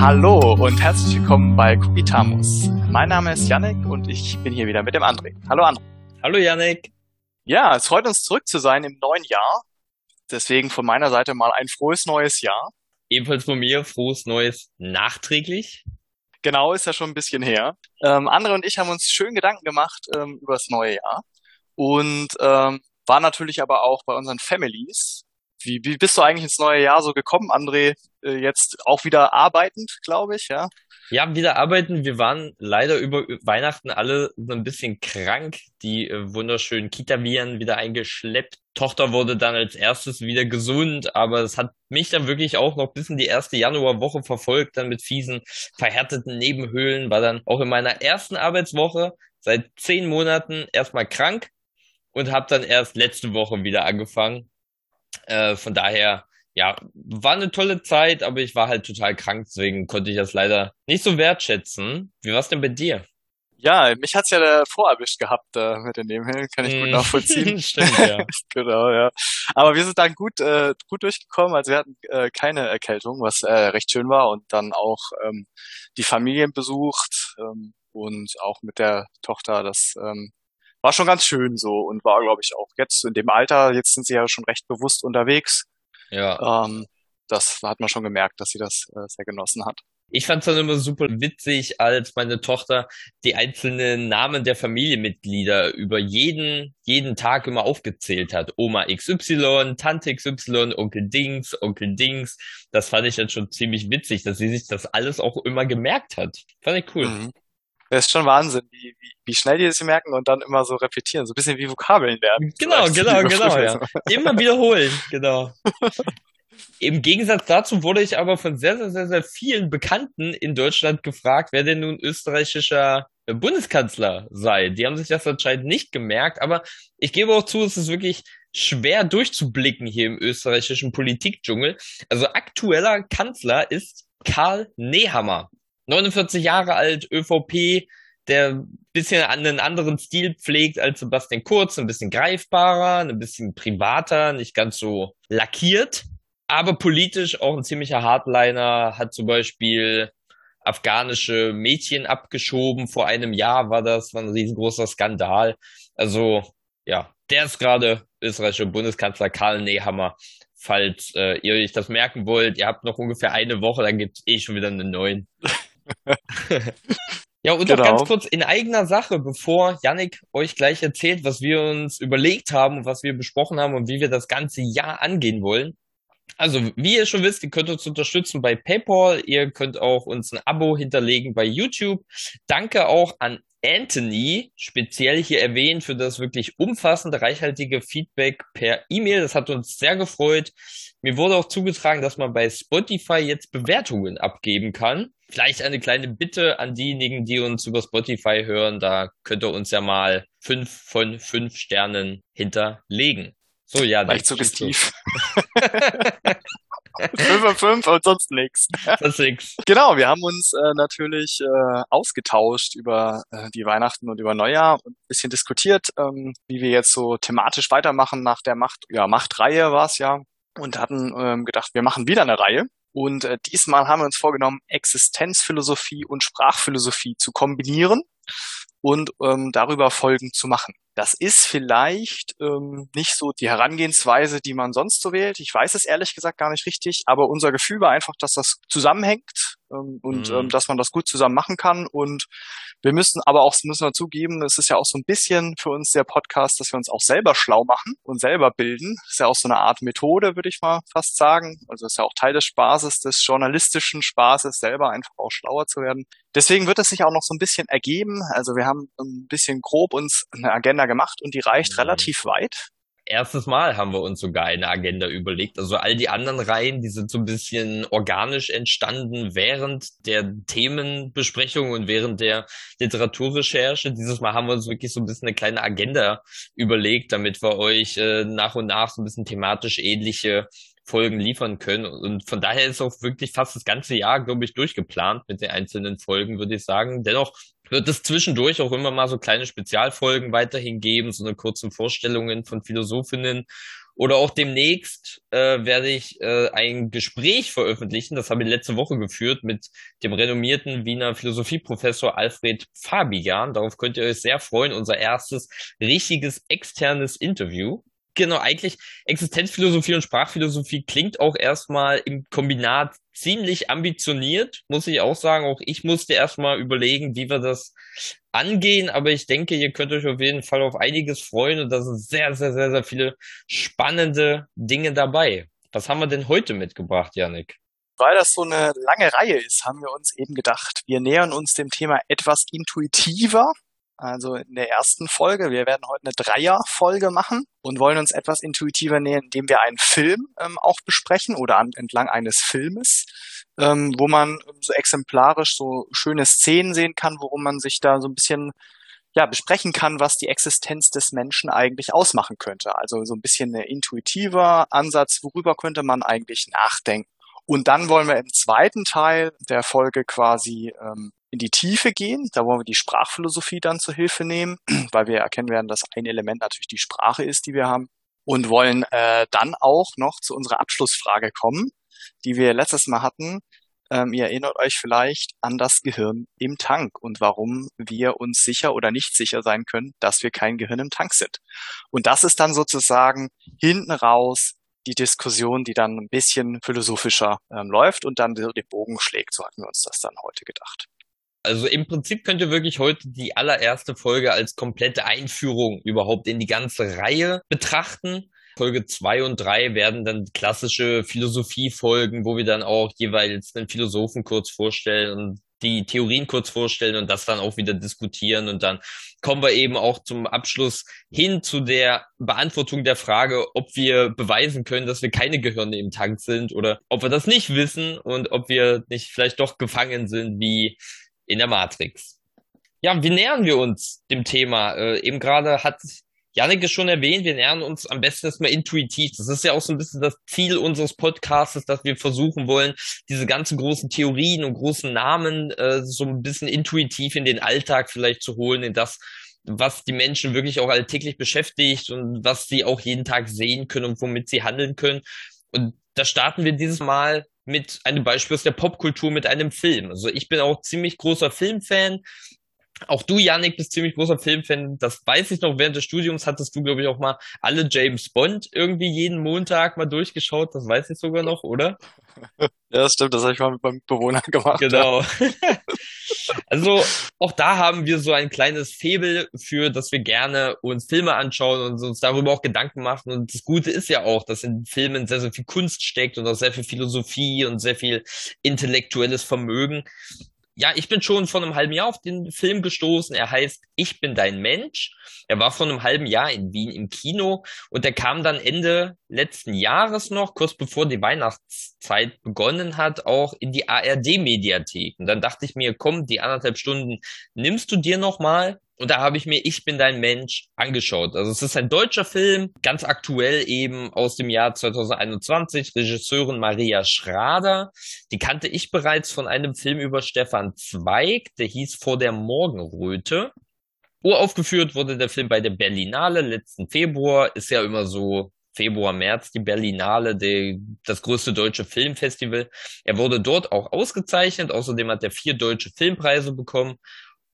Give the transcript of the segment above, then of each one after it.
Hallo und herzlich willkommen bei Kubitamus. Mein Name ist Yannick und ich bin hier wieder mit dem André. Hallo André. Hallo Yannick. Ja, es freut uns zurück zu sein im neuen Jahr. Deswegen von meiner Seite mal ein frohes neues Jahr. Ebenfalls von mir frohes neues nachträglich. Genau, ist ja schon ein bisschen her. Ähm, André und ich haben uns schön Gedanken gemacht ähm, über das neue Jahr und ähm, war natürlich aber auch bei unseren Families wie, wie bist du eigentlich ins neue Jahr so gekommen, André? Äh, jetzt auch wieder arbeitend, glaube ich, ja? Ja, wieder arbeiten. Wir waren leider über Weihnachten alle so ein bisschen krank. Die äh, wunderschönen Kita-Viren wieder eingeschleppt. Tochter wurde dann als erstes wieder gesund, aber es hat mich dann wirklich auch noch bis in die erste Januarwoche verfolgt, dann mit fiesen, verhärteten Nebenhöhlen, war dann auch in meiner ersten Arbeitswoche seit zehn Monaten erstmal krank und habe dann erst letzte Woche wieder angefangen äh, von daher, ja, war eine tolle Zeit, aber ich war halt total krank, deswegen konnte ich das leider nicht so wertschätzen. Wie war's denn bei dir? Ja, mich hat's ja davor erwischt gehabt äh, mit den Nebenhöhlen, kann ich gut hm. nachvollziehen. Stimmt, ja. genau, ja. Aber wir sind dann gut, äh, gut durchgekommen, also wir hatten äh, keine Erkältung, was äh, recht schön war und dann auch ähm, die Familien besucht ähm, und auch mit der Tochter das ähm, war schon ganz schön so und war, glaube ich, auch jetzt in dem Alter, jetzt sind sie ja schon recht bewusst unterwegs. Ja. Ähm, das hat man schon gemerkt, dass sie das äh, sehr genossen hat. Ich fand es dann immer super witzig, als meine Tochter die einzelnen Namen der Familienmitglieder über jeden, jeden Tag immer aufgezählt hat. Oma XY, Tante XY, Onkel Dings, Onkel Dings. Das fand ich dann schon ziemlich witzig, dass sie sich das alles auch immer gemerkt hat. Fand ich cool. Mhm. Das ist schon Wahnsinn, wie, wie, wie schnell die das merken und dann immer so repetieren. So ein bisschen wie Vokabeln lernen. Genau, genau, genau, ja. Immer wiederholen, genau. Im Gegensatz dazu wurde ich aber von sehr, sehr, sehr, sehr vielen Bekannten in Deutschland gefragt, wer denn nun österreichischer Bundeskanzler sei. Die haben sich das anscheinend nicht gemerkt, aber ich gebe auch zu, es ist wirklich schwer durchzublicken hier im österreichischen Politikdschungel. Also aktueller Kanzler ist Karl Nehammer. 49 Jahre alt, ÖVP, der ein bisschen einen anderen Stil pflegt als Sebastian Kurz, ein bisschen greifbarer, ein bisschen privater, nicht ganz so lackiert, aber politisch auch ein ziemlicher Hardliner, hat zum Beispiel afghanische Mädchen abgeschoben. Vor einem Jahr war das, war ein riesengroßer Skandal. Also, ja, der ist gerade österreichischer Bundeskanzler Karl Nehammer. Falls äh, ihr euch das merken wollt, ihr habt noch ungefähr eine Woche, dann gibt's eh schon wieder einen neuen. ja, und genau. noch ganz kurz in eigener Sache, bevor Yannick euch gleich erzählt, was wir uns überlegt haben und was wir besprochen haben und wie wir das ganze Jahr angehen wollen. Also, wie ihr schon wisst, ihr könnt uns unterstützen bei PayPal. Ihr könnt auch uns ein Abo hinterlegen bei YouTube. Danke auch an Anthony speziell hier erwähnt für das wirklich umfassende, reichhaltige Feedback per E-Mail. Das hat uns sehr gefreut. Mir wurde auch zugetragen, dass man bei Spotify jetzt Bewertungen abgeben kann. Vielleicht eine kleine Bitte an diejenigen, die uns über Spotify hören. Da könnt ihr uns ja mal fünf von fünf Sternen hinterlegen. So, ja. Leicht suggestiv. 5 und 5 und sonst nichts. Sonst nix. Genau, wir haben uns äh, natürlich äh, ausgetauscht über äh, die Weihnachten und über Neujahr und ein bisschen diskutiert, ähm, wie wir jetzt so thematisch weitermachen nach der Macht, ja, Machtreihe war es ja. Und hatten ähm, gedacht, wir machen wieder eine Reihe. Und äh, diesmal haben wir uns vorgenommen, Existenzphilosophie und Sprachphilosophie zu kombinieren und ähm, darüber Folgen zu machen. Das ist vielleicht ähm, nicht so die Herangehensweise, die man sonst so wählt. Ich weiß es ehrlich gesagt gar nicht richtig, aber unser Gefühl war einfach, dass das zusammenhängt ähm, und mhm. ähm, dass man das gut zusammen machen kann. Und wir müssen aber auch, müssen wir zugeben, es ist ja auch so ein bisschen für uns der Podcast, dass wir uns auch selber schlau machen und selber bilden. Das ist ja auch so eine Art Methode, würde ich mal fast sagen. Also ist ja auch Teil des Spaßes, des journalistischen Spaßes, selber einfach auch schlauer zu werden. Deswegen wird es sich auch noch so ein bisschen ergeben. Also wir haben ein bisschen grob uns eine Agenda gemacht und die reicht mhm. relativ weit erstes Mal haben wir uns sogar eine Agenda überlegt. Also all die anderen Reihen, die sind so ein bisschen organisch entstanden während der Themenbesprechung und während der Literaturrecherche. Dieses Mal haben wir uns wirklich so ein bisschen eine kleine Agenda überlegt, damit wir euch äh, nach und nach so ein bisschen thematisch ähnliche Folgen liefern können. Und von daher ist auch wirklich fast das ganze Jahr, glaube ich, durchgeplant mit den einzelnen Folgen, würde ich sagen. Dennoch wird es zwischendurch auch immer mal so kleine Spezialfolgen weiterhin geben, so eine kurzen Vorstellungen von Philosophinnen Oder auch demnächst äh, werde ich äh, ein Gespräch veröffentlichen, das habe ich letzte Woche geführt mit dem renommierten Wiener Philosophieprofessor Alfred Fabian. Darauf könnt ihr euch sehr freuen. Unser erstes richtiges externes Interview. Genau, eigentlich Existenzphilosophie und Sprachphilosophie klingt auch erstmal im Kombinat ziemlich ambitioniert, muss ich auch sagen. Auch ich musste erstmal überlegen, wie wir das angehen, aber ich denke, ihr könnt euch auf jeden Fall auf einiges freuen und da sind sehr, sehr, sehr, sehr viele spannende Dinge dabei. Was haben wir denn heute mitgebracht, Janik? Weil das so eine lange Reihe ist, haben wir uns eben gedacht, wir nähern uns dem Thema etwas intuitiver also in der ersten Folge. Wir werden heute eine Dreierfolge machen und wollen uns etwas intuitiver nähern, indem wir einen Film ähm, auch besprechen oder an, entlang eines Filmes, ähm, wo man so exemplarisch so schöne Szenen sehen kann, worum man sich da so ein bisschen ja, besprechen kann, was die Existenz des Menschen eigentlich ausmachen könnte. Also so ein bisschen ein intuitiver Ansatz, worüber könnte man eigentlich nachdenken. Und dann wollen wir im zweiten Teil der Folge quasi ähm, in die Tiefe gehen. Da wollen wir die Sprachphilosophie dann zur Hilfe nehmen, weil wir erkennen werden, dass ein Element natürlich die Sprache ist, die wir haben. Und wollen äh, dann auch noch zu unserer Abschlussfrage kommen, die wir letztes Mal hatten. Ähm, ihr erinnert euch vielleicht an das Gehirn im Tank und warum wir uns sicher oder nicht sicher sein können, dass wir kein Gehirn im Tank sind. Und das ist dann sozusagen hinten raus die Diskussion, die dann ein bisschen philosophischer ähm, läuft und dann den Bogen schlägt. So hatten wir uns das dann heute gedacht. Also im Prinzip könnt ihr wirklich heute die allererste Folge als komplette Einführung überhaupt in die ganze Reihe betrachten. Folge zwei und drei werden dann klassische Philosophiefolgen, wo wir dann auch jeweils einen Philosophen kurz vorstellen und die Theorien kurz vorstellen und das dann auch wieder diskutieren. Und dann kommen wir eben auch zum Abschluss hin zu der Beantwortung der Frage, ob wir beweisen können, dass wir keine Gehirne im Tank sind oder ob wir das nicht wissen und ob wir nicht vielleicht doch gefangen sind wie in der Matrix. Ja, wie nähern wir uns dem Thema? Äh, eben gerade hat Janik es schon erwähnt, wir nähern uns am besten erstmal intuitiv. Das ist ja auch so ein bisschen das Ziel unseres Podcasts, dass wir versuchen wollen, diese ganzen großen Theorien und großen Namen äh, so ein bisschen intuitiv in den Alltag vielleicht zu holen, in das, was die Menschen wirklich auch alltäglich beschäftigt und was sie auch jeden Tag sehen können und womit sie handeln können. Und da starten wir dieses Mal mit einem Beispiel aus der Popkultur mit einem Film. Also ich bin auch ziemlich großer Filmfan. Auch du, Yannick, bist ziemlich großer Filmfan. Das weiß ich noch. Während des Studiums hattest du, glaube ich, auch mal alle James Bond irgendwie jeden Montag mal durchgeschaut. Das weiß ich sogar noch, oder? Ja, das stimmt. Das habe ich mal mit meinem Bewohner gemacht. Genau. Ja. also auch da haben wir so ein kleines Febel für, dass wir gerne uns Filme anschauen und uns darüber auch Gedanken machen. Und das Gute ist ja auch, dass in Filmen sehr, sehr viel Kunst steckt und auch sehr viel Philosophie und sehr viel intellektuelles Vermögen ja, ich bin schon vor einem halben Jahr auf den Film gestoßen. Er heißt Ich bin dein Mensch. Er war vor einem halben Jahr in Wien im Kino und er kam dann Ende letzten Jahres noch, kurz bevor die Weihnachtszeit begonnen hat, auch in die ARD-Mediathek. Und dann dachte ich mir, komm, die anderthalb Stunden nimmst du dir nochmal und da habe ich mir Ich bin dein Mensch angeschaut. Also es ist ein deutscher Film, ganz aktuell eben aus dem Jahr 2021, Regisseurin Maria Schrader. Die kannte ich bereits von einem Film über Stefan Zweig, der hieß Vor der Morgenröte. Uraufgeführt wurde der Film bei der Berlinale letzten Februar. Ist ja immer so Februar, März die Berlinale, die, das größte deutsche Filmfestival. Er wurde dort auch ausgezeichnet. Außerdem hat er vier deutsche Filmpreise bekommen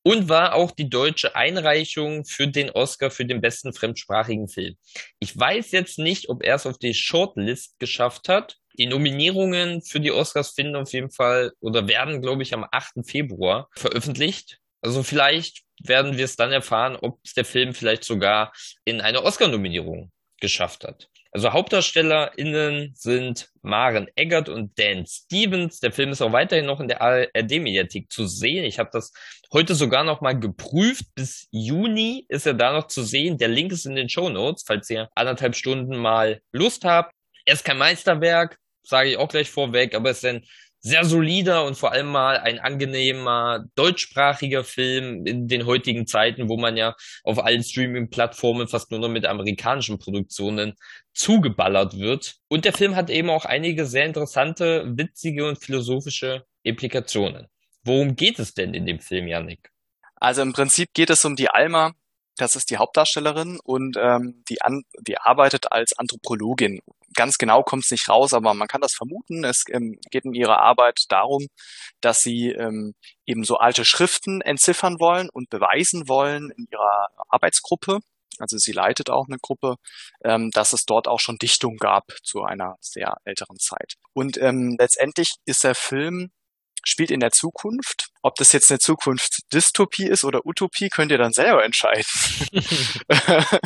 und war auch die deutsche Einreichung für den Oscar für den besten fremdsprachigen Film. Ich weiß jetzt nicht, ob er es auf die Shortlist geschafft hat. Die Nominierungen für die Oscars finden auf jeden Fall oder werden, glaube ich, am 8. Februar veröffentlicht. Also vielleicht werden wir es dann erfahren, ob der Film vielleicht sogar in eine Oscar-Nominierung geschafft hat. Also HauptdarstellerInnen sind Maren Eggert und Dan Stevens. Der Film ist auch weiterhin noch in der ARD-Mediathek zu sehen. Ich habe das heute sogar noch mal geprüft. Bis Juni ist er da noch zu sehen. Der Link ist in den Show Notes, falls ihr anderthalb Stunden mal Lust habt. Er ist kein Meisterwerk, sage ich auch gleich vorweg, aber es ist ein sehr solider und vor allem mal ein angenehmer deutschsprachiger Film in den heutigen Zeiten, wo man ja auf allen Streaming-Plattformen fast nur noch mit amerikanischen Produktionen zugeballert wird. Und der Film hat eben auch einige sehr interessante, witzige und philosophische Implikationen. Worum geht es denn in dem Film, Yannick? Also im Prinzip geht es um die Alma, Das ist die Hauptdarstellerin und ähm, die, an, die arbeitet als Anthropologin. Ganz genau kommt es nicht raus, aber man kann das vermuten. Es ähm, geht in ihrer Arbeit darum, dass sie ähm, eben so alte Schriften entziffern wollen und beweisen wollen in ihrer Arbeitsgruppe. Also sie leitet auch eine Gruppe, ähm, dass es dort auch schon Dichtung gab zu einer sehr älteren Zeit. Und ähm, letztendlich ist der Film spielt in der Zukunft. Ob das jetzt eine Zukunft Dystopie ist oder Utopie, könnt ihr dann selber entscheiden.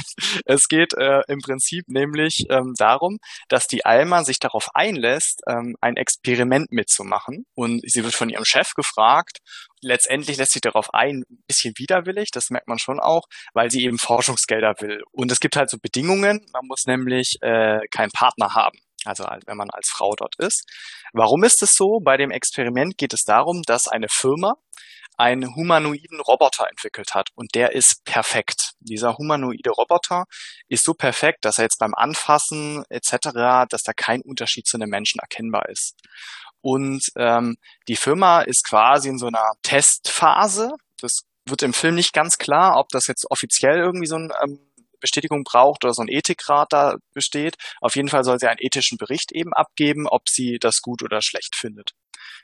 es geht äh, im Prinzip nämlich ähm, darum, dass die Alma sich darauf einlässt, ähm, ein Experiment mitzumachen. Und sie wird von ihrem Chef gefragt. Letztendlich lässt sich darauf ein, ein bisschen widerwillig, das merkt man schon auch, weil sie eben Forschungsgelder will. Und es gibt halt so Bedingungen, man muss nämlich äh, keinen Partner haben also wenn man als Frau dort ist. Warum ist es so? Bei dem Experiment geht es darum, dass eine Firma einen humanoiden Roboter entwickelt hat und der ist perfekt. Dieser humanoide Roboter ist so perfekt, dass er jetzt beim Anfassen etc., dass da kein Unterschied zu einem Menschen erkennbar ist. Und ähm, die Firma ist quasi in so einer Testphase. Das wird im Film nicht ganz klar, ob das jetzt offiziell irgendwie so ein ähm, Bestätigung braucht oder so ein Ethikrat da besteht. Auf jeden Fall soll sie einen ethischen Bericht eben abgeben, ob sie das gut oder schlecht findet.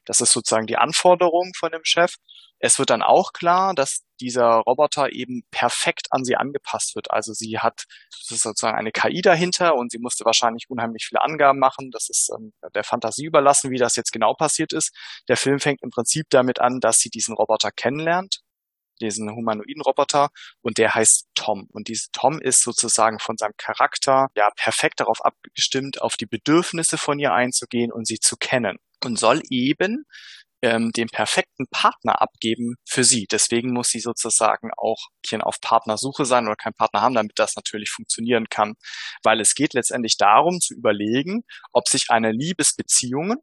Das ist sozusagen die Anforderung von dem Chef. Es wird dann auch klar, dass dieser Roboter eben perfekt an sie angepasst wird. Also sie hat sozusagen eine KI dahinter und sie musste wahrscheinlich unheimlich viele Angaben machen. Das ist ähm, der Fantasie überlassen, wie das jetzt genau passiert ist. Der Film fängt im Prinzip damit an, dass sie diesen Roboter kennenlernt diesen humanoiden Roboter und der heißt Tom. Und dieser Tom ist sozusagen von seinem Charakter ja perfekt darauf abgestimmt, auf die Bedürfnisse von ihr einzugehen und sie zu kennen und soll eben ähm, den perfekten Partner abgeben für sie. Deswegen muss sie sozusagen auch auf Partnersuche sein oder keinen Partner haben, damit das natürlich funktionieren kann. Weil es geht letztendlich darum zu überlegen, ob sich eine Liebesbeziehung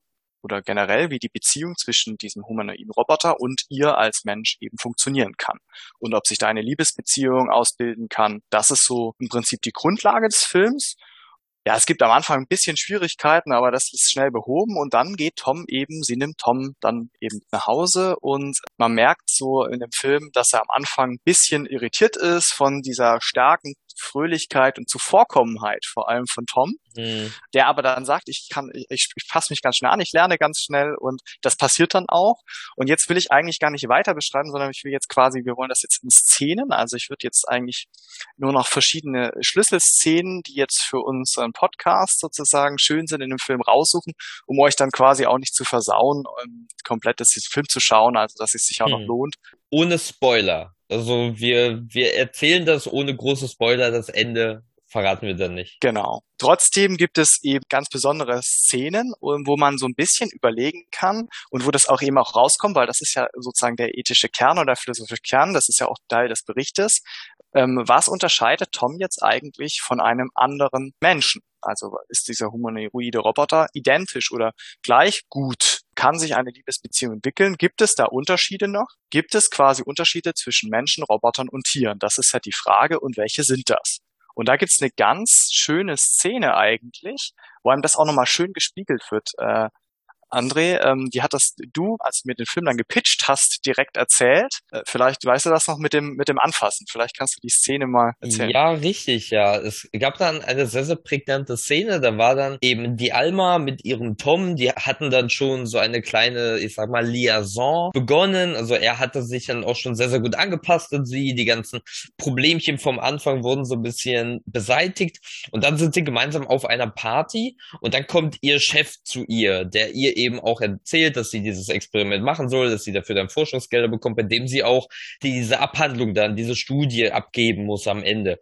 oder generell, wie die Beziehung zwischen diesem humanoiden Roboter und ihr als Mensch eben funktionieren kann. Und ob sich da eine Liebesbeziehung ausbilden kann, das ist so im Prinzip die Grundlage des Films. Ja, es gibt am Anfang ein bisschen Schwierigkeiten, aber das ist schnell behoben und dann geht Tom eben, sie nimmt Tom dann eben nach Hause und man merkt so in dem Film, dass er am Anfang ein bisschen irritiert ist von dieser starken Fröhlichkeit und Zuvorkommenheit, vor allem von Tom, mhm. der aber dann sagt, ich kann, ich, ich passe mich ganz schnell an, ich lerne ganz schnell und das passiert dann auch. Und jetzt will ich eigentlich gar nicht weiter beschreiben, sondern ich will jetzt quasi, wir wollen das jetzt in Szenen, also ich würde jetzt eigentlich nur noch verschiedene Schlüsselszenen, die jetzt für unseren Podcast sozusagen schön sind in dem Film raussuchen, um euch dann quasi auch nicht zu versauen, um komplett das Film zu schauen, also dass es sich auch mhm. noch lohnt. Ohne Spoiler. Also wir, wir erzählen das ohne große Spoiler, das Ende verraten wir dann nicht. Genau. Trotzdem gibt es eben ganz besondere Szenen, wo man so ein bisschen überlegen kann und wo das auch eben auch rauskommt, weil das ist ja sozusagen der ethische Kern oder der philosophische Kern, das ist ja auch Teil des Berichtes. Ähm, was unterscheidet Tom jetzt eigentlich von einem anderen Menschen? Also ist dieser humanoide Roboter identisch oder gleich gut? Kann sich eine Liebesbeziehung entwickeln? Gibt es da Unterschiede noch? Gibt es quasi Unterschiede zwischen Menschen, Robotern und Tieren? Das ist halt die Frage. Und welche sind das? Und da gibt's eine ganz schöne Szene eigentlich, wo einem das auch nochmal schön gespiegelt wird. Äh, André, ähm, die hat das du, als du mir den Film dann gepitcht hast, direkt erzählt. Äh, vielleicht weißt du das noch mit dem mit dem Anfassen. Vielleicht kannst du die Szene mal erzählen. Ja, richtig, ja. Es gab dann eine sehr sehr prägnante Szene. Da war dann eben die Alma mit ihrem Tom. Die hatten dann schon so eine kleine, ich sag mal Liaison begonnen. Also er hatte sich dann auch schon sehr sehr gut angepasst an sie. Die ganzen Problemchen vom Anfang wurden so ein bisschen beseitigt. Und dann sind sie gemeinsam auf einer Party und dann kommt ihr Chef zu ihr, der ihr eben auch erzählt, dass sie dieses Experiment machen soll, dass sie dafür dann Forschungsgelder bekommt, bei dem sie auch diese Abhandlung dann, diese Studie abgeben muss am Ende.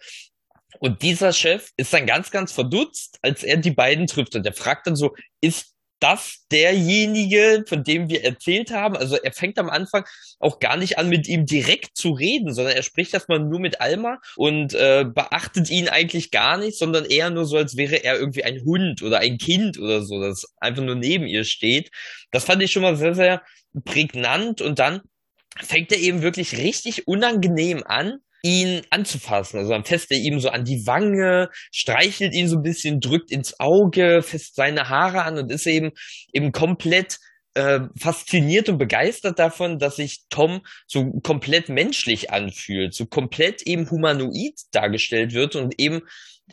Und dieser Chef ist dann ganz, ganz verdutzt, als er die beiden trifft. Und er fragt dann so, ist das derjenige, von dem wir erzählt haben? Also er fängt am Anfang auch gar nicht an, mit ihm direkt zu reden, sondern er spricht erstmal nur mit Alma und äh, beachtet ihn eigentlich gar nicht, sondern eher nur so, als wäre er irgendwie ein Hund oder ein Kind oder so, das einfach nur neben ihr steht. Das fand ich schon mal sehr, sehr prägnant und dann fängt er eben wirklich richtig unangenehm an ihn anzufassen. Also dann fässt er ihm so an die Wange, streichelt ihn so ein bisschen, drückt ins Auge, fässt seine Haare an und ist eben eben komplett äh, fasziniert und begeistert davon, dass sich Tom so komplett menschlich anfühlt, so komplett eben humanoid dargestellt wird und eben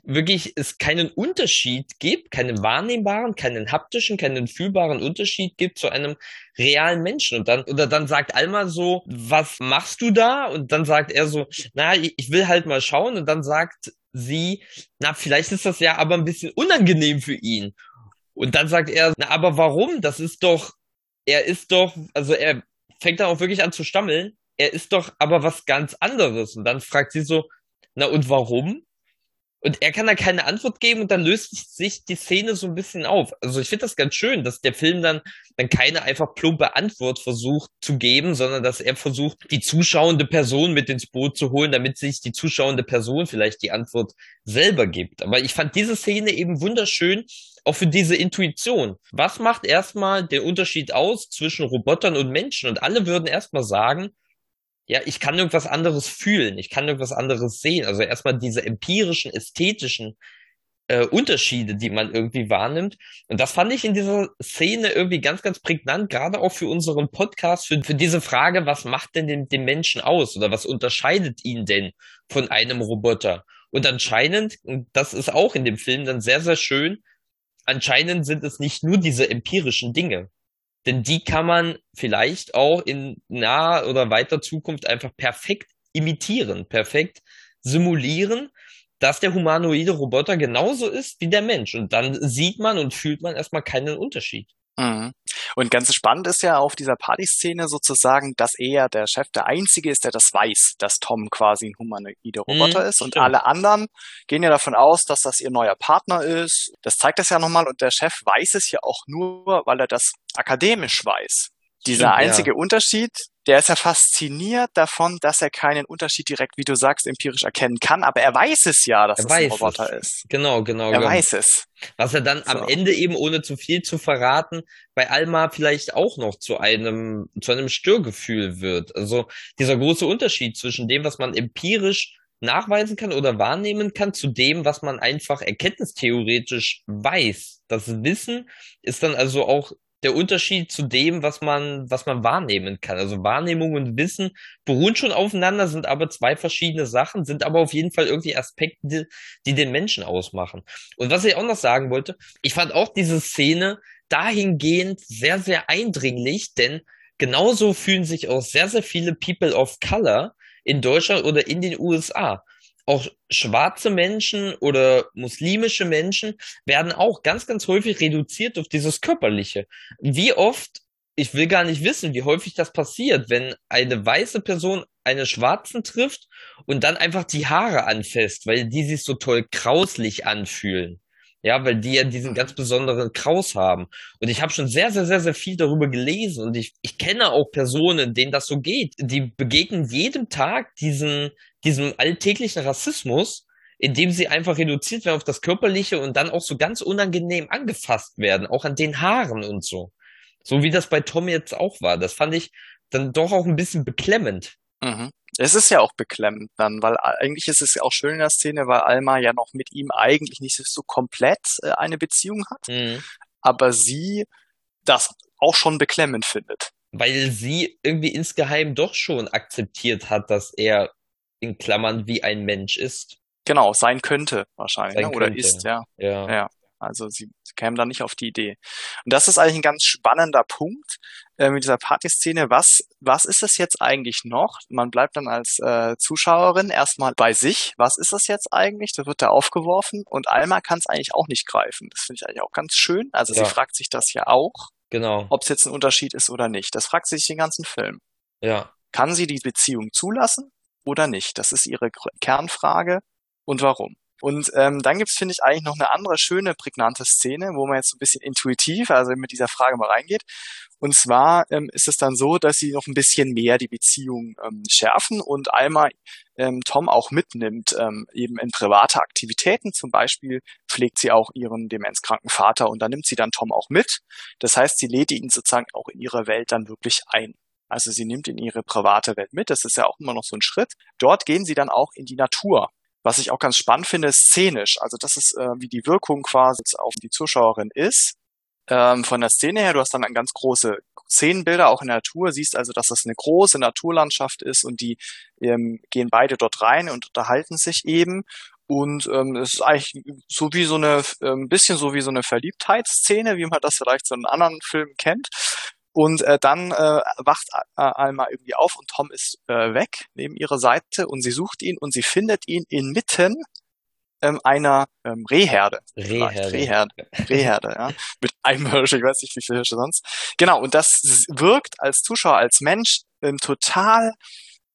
wirklich es keinen Unterschied gibt, keinen wahrnehmbaren, keinen haptischen, keinen fühlbaren Unterschied gibt zu einem realen Menschen. Und dann, oder dann sagt Alma so, was machst du da? Und dann sagt er so, na, ich will halt mal schauen. Und dann sagt sie, na, vielleicht ist das ja aber ein bisschen unangenehm für ihn. Und dann sagt er, na, aber warum? Das ist doch, er ist doch, also er fängt dann auch wirklich an zu stammeln. Er ist doch aber was ganz anderes. Und dann fragt sie so, na und warum? Und er kann da keine Antwort geben und dann löst sich die Szene so ein bisschen auf. Also ich finde das ganz schön, dass der Film dann, dann keine einfach plumpe Antwort versucht zu geben, sondern dass er versucht, die zuschauende Person mit ins Boot zu holen, damit sich die zuschauende Person vielleicht die Antwort selber gibt. Aber ich fand diese Szene eben wunderschön, auch für diese Intuition. Was macht erstmal den Unterschied aus zwischen Robotern und Menschen? Und alle würden erstmal sagen, ja, ich kann irgendwas anderes fühlen, ich kann irgendwas anderes sehen. Also erstmal diese empirischen, ästhetischen äh, Unterschiede, die man irgendwie wahrnimmt. Und das fand ich in dieser Szene irgendwie ganz, ganz prägnant, gerade auch für unseren Podcast, für, für diese Frage, was macht denn den, den Menschen aus oder was unterscheidet ihn denn von einem Roboter? Und anscheinend, und das ist auch in dem Film dann sehr, sehr schön, anscheinend sind es nicht nur diese empirischen Dinge. Denn die kann man vielleicht auch in naher oder weiter Zukunft einfach perfekt imitieren, perfekt simulieren, dass der humanoide Roboter genauso ist wie der Mensch. Und dann sieht man und fühlt man erstmal keinen Unterschied. Mhm. Und ganz spannend ist ja auf dieser Partyszene sozusagen, dass er, der Chef, der Einzige ist, der das weiß, dass Tom quasi ein humanoider Roboter mhm, ist. Und stimmt. alle anderen gehen ja davon aus, dass das ihr neuer Partner ist. Das zeigt das ja nochmal. Und der Chef weiß es ja auch nur, weil er das akademisch weiß. Dieser einzige ja. Unterschied, der ist ja fasziniert davon, dass er keinen Unterschied direkt, wie du sagst, empirisch erkennen kann, aber er weiß es ja, dass er es ein Roboter es. ist. Genau, genau. Er genau. weiß es. Was er dann so. am Ende eben, ohne zu viel zu verraten, bei Alma vielleicht auch noch zu einem, zu einem Störgefühl wird. Also dieser große Unterschied zwischen dem, was man empirisch nachweisen kann oder wahrnehmen kann, zu dem, was man einfach erkenntnistheoretisch weiß. Das Wissen ist dann also auch der Unterschied zu dem, was man, was man wahrnehmen kann. Also Wahrnehmung und Wissen beruhen schon aufeinander, sind aber zwei verschiedene Sachen, sind aber auf jeden Fall irgendwie Aspekte, die, die den Menschen ausmachen. Und was ich auch noch sagen wollte, ich fand auch diese Szene dahingehend sehr, sehr eindringlich, denn genauso fühlen sich auch sehr, sehr viele People of Color in Deutschland oder in den USA auch schwarze Menschen oder muslimische Menschen werden auch ganz, ganz häufig reduziert auf dieses Körperliche. Wie oft, ich will gar nicht wissen, wie häufig das passiert, wenn eine weiße Person eine Schwarzen trifft und dann einfach die Haare anfasst, weil die sich so toll krauslich anfühlen. Ja, weil die ja diesen ganz besonderen Kraus haben. Und ich habe schon sehr, sehr, sehr, sehr viel darüber gelesen und ich, ich kenne auch Personen, denen das so geht. Die begegnen jedem Tag diesen, diesem alltäglichen Rassismus, indem sie einfach reduziert werden auf das Körperliche und dann auch so ganz unangenehm angefasst werden, auch an den Haaren und so. So wie das bei Tom jetzt auch war. Das fand ich dann doch auch ein bisschen beklemmend. Mhm. Es ist ja auch beklemmend dann, weil eigentlich ist es ja auch schön in der Szene, weil Alma ja noch mit ihm eigentlich nicht so komplett äh, eine Beziehung hat, mhm. aber sie das auch schon beklemmend findet. Weil sie irgendwie insgeheim doch schon akzeptiert hat, dass er in Klammern wie ein Mensch ist. Genau, sein könnte wahrscheinlich, sein ne? oder könnte. ist, ja. ja. Ja. Also sie, sie kämen da nicht auf die Idee. Und das ist eigentlich ein ganz spannender Punkt äh, mit dieser Partyszene. Was, was ist das jetzt eigentlich noch? Man bleibt dann als äh, Zuschauerin erstmal bei sich. Was ist das jetzt eigentlich? Da wird da aufgeworfen und Alma kann es eigentlich auch nicht greifen. Das finde ich eigentlich auch ganz schön. Also ja. sie fragt sich das ja auch, genau. ob es jetzt ein Unterschied ist oder nicht. Das fragt sie sich den ganzen Film. Ja. Kann sie die Beziehung zulassen oder nicht? Das ist ihre Kernfrage. Und warum? Und ähm, dann gibt's finde ich, eigentlich noch eine andere schöne, prägnante Szene, wo man jetzt so ein bisschen intuitiv, also mit dieser Frage mal reingeht. Und zwar ähm, ist es dann so, dass sie noch ein bisschen mehr die Beziehung ähm, schärfen und einmal ähm, Tom auch mitnimmt, ähm, eben in private Aktivitäten. Zum Beispiel pflegt sie auch ihren demenzkranken Vater und dann nimmt sie dann Tom auch mit. Das heißt, sie lädt ihn sozusagen auch in ihre Welt dann wirklich ein. Also sie nimmt in ihre private Welt mit. Das ist ja auch immer noch so ein Schritt. Dort gehen sie dann auch in die Natur. Was ich auch ganz spannend finde, ist szenisch. Also das ist, äh, wie die Wirkung quasi auf die Zuschauerin ist. Ähm, von der Szene her, du hast dann ganz große Szenenbilder auch in der Natur, siehst also, dass das eine große Naturlandschaft ist und die ähm, gehen beide dort rein und unterhalten sich eben. Und ähm, es ist eigentlich so wie so eine, ein ähm, bisschen so wie so eine Verliebtheitsszene, wie man das vielleicht so in anderen Filmen kennt. Und äh, dann äh, wacht äh, Alma irgendwie auf und Tom ist äh, weg neben ihrer Seite und sie sucht ihn und sie findet ihn inmitten ähm, einer ähm, Rehherde. Rehherde. Rehherde. Rehherde, ja. Mit einem Hirsch, ich weiß nicht, wie viele Hirsche sonst. Genau, und das wirkt als Zuschauer, als Mensch ähm, total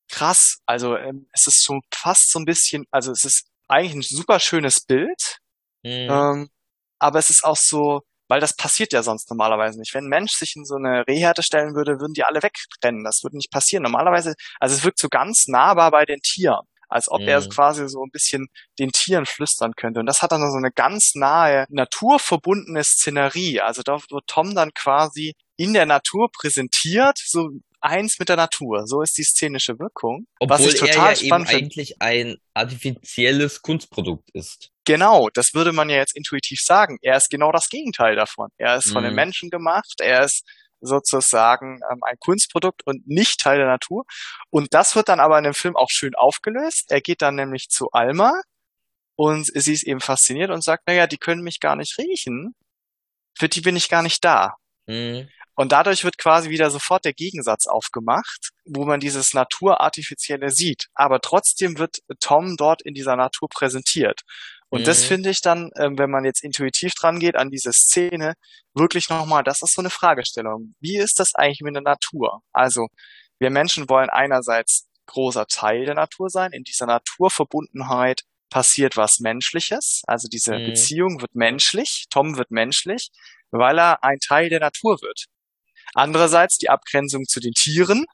krass. Also ähm, es ist schon fast so ein bisschen, also es ist eigentlich ein super schönes Bild, mhm. ähm, aber es ist auch so, weil das passiert ja sonst normalerweise nicht. Wenn ein Mensch sich in so eine Rehherde stellen würde, würden die alle wegrennen. Das würde nicht passieren. Normalerweise, also es wirkt so ganz nahbar bei den Tieren als ob mhm. er quasi so ein bisschen den Tieren flüstern könnte. Und das hat dann so eine ganz nahe, naturverbundene Szenerie. Also da wird Tom dann quasi in der Natur präsentiert, so eins mit der Natur. So ist die szenische Wirkung. Obwohl was ich total er ja spannend eben eigentlich ein artifizielles Kunstprodukt ist. Genau, das würde man ja jetzt intuitiv sagen. Er ist genau das Gegenteil davon. Er ist mhm. von den mhm. Menschen gemacht, er ist sozusagen ähm, ein Kunstprodukt und nicht Teil der Natur. Und das wird dann aber in dem Film auch schön aufgelöst. Er geht dann nämlich zu Alma und sie ist eben fasziniert und sagt, naja, die können mich gar nicht riechen. Für die bin ich gar nicht da. Mhm. Und dadurch wird quasi wieder sofort der Gegensatz aufgemacht, wo man dieses Naturartifizielle sieht. Aber trotzdem wird Tom dort in dieser Natur präsentiert. Und mhm. das finde ich dann, ähm, wenn man jetzt intuitiv dran geht an diese Szene, wirklich nochmal, das ist so eine Fragestellung. Wie ist das eigentlich mit der Natur? Also, wir Menschen wollen einerseits großer Teil der Natur sein. In dieser Naturverbundenheit passiert was Menschliches. Also diese mhm. Beziehung wird menschlich. Tom wird menschlich, weil er ein Teil der Natur wird. Andererseits die Abgrenzung zu den Tieren.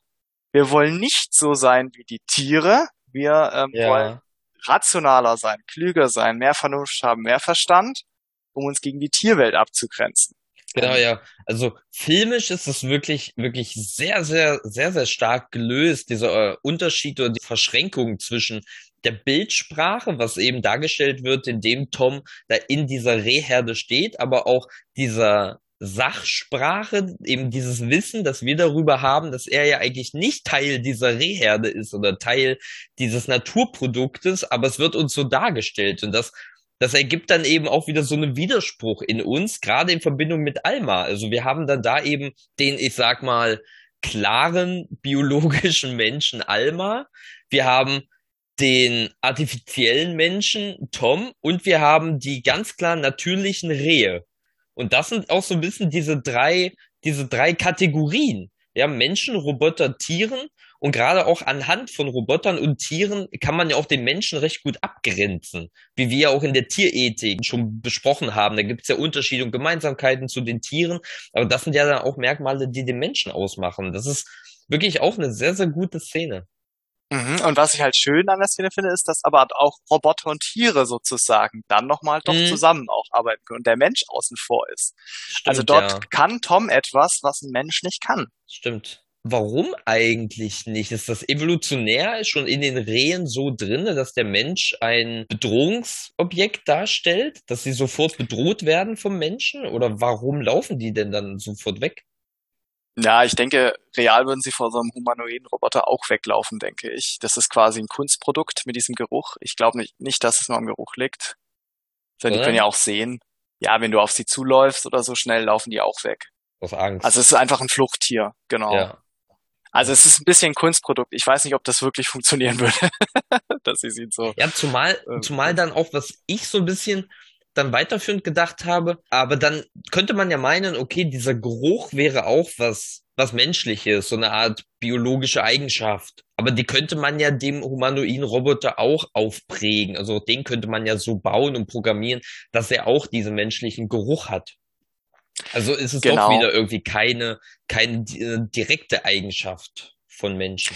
Wir wollen nicht so sein wie die Tiere. Wir ähm, ja. wollen rationaler sein, klüger sein, mehr Vernunft haben, mehr Verstand, um uns gegen die Tierwelt abzugrenzen. Genau, ja. Also filmisch ist es wirklich, wirklich sehr, sehr, sehr, sehr stark gelöst, dieser äh, Unterschied oder die Verschränkung zwischen der Bildsprache, was eben dargestellt wird, indem Tom da in dieser Rehherde steht, aber auch dieser Sachsprache, eben dieses Wissen, das wir darüber haben, dass er ja eigentlich nicht Teil dieser Rehherde ist oder Teil dieses Naturproduktes, aber es wird uns so dargestellt und das das ergibt dann eben auch wieder so einen Widerspruch in uns, gerade in Verbindung mit Alma. Also wir haben dann da eben den, ich sag mal, klaren biologischen Menschen Alma. Wir haben den artifiziellen Menschen Tom und wir haben die ganz klar natürlichen Rehe. Und das sind auch so ein bisschen diese drei, diese drei Kategorien. Ja, Menschen, Roboter, Tieren. Und gerade auch anhand von Robotern und Tieren kann man ja auch den Menschen recht gut abgrenzen. Wie wir ja auch in der Tierethik schon besprochen haben. Da gibt es ja Unterschiede und Gemeinsamkeiten zu den Tieren. Aber das sind ja dann auch Merkmale, die den Menschen ausmachen. Das ist wirklich auch eine sehr, sehr gute Szene. Mhm. Und was ich halt schön an der Szene finde, ist, dass aber auch Roboter und Tiere sozusagen dann nochmal doch mhm. zusammen auch arbeiten können und der Mensch außen vor ist. Stimmt, also dort ja. kann Tom etwas, was ein Mensch nicht kann. Stimmt. Warum eigentlich nicht? Ist das evolutionär schon in den Rehen so drin, dass der Mensch ein Bedrohungsobjekt darstellt, dass sie sofort bedroht werden vom Menschen? Oder warum laufen die denn dann sofort weg? Ja, ich denke, real würden sie vor so einem humanoiden Roboter auch weglaufen, denke ich. Das ist quasi ein Kunstprodukt mit diesem Geruch. Ich glaube nicht, nicht, dass es nur am Geruch liegt. Sondern die können ja auch sehen. Ja, wenn du auf sie zuläufst oder so schnell, laufen die auch weg. Aus Angst. Also es ist einfach ein Fluchttier, genau. Ja. Also es ist ein bisschen ein Kunstprodukt. Ich weiß nicht, ob das wirklich funktionieren würde, dass sie sieht so. Ja, zumal, ähm, zumal dann auch, was ich so ein bisschen dann weiterführend gedacht habe. Aber dann könnte man ja meinen, okay, dieser Geruch wäre auch was, was menschliches, so eine Art biologische Eigenschaft. Aber die könnte man ja dem humanoiden Roboter auch aufprägen. Also den könnte man ja so bauen und programmieren, dass er auch diesen menschlichen Geruch hat. Also ist es genau. doch wieder irgendwie keine, keine äh, direkte Eigenschaft von Menschen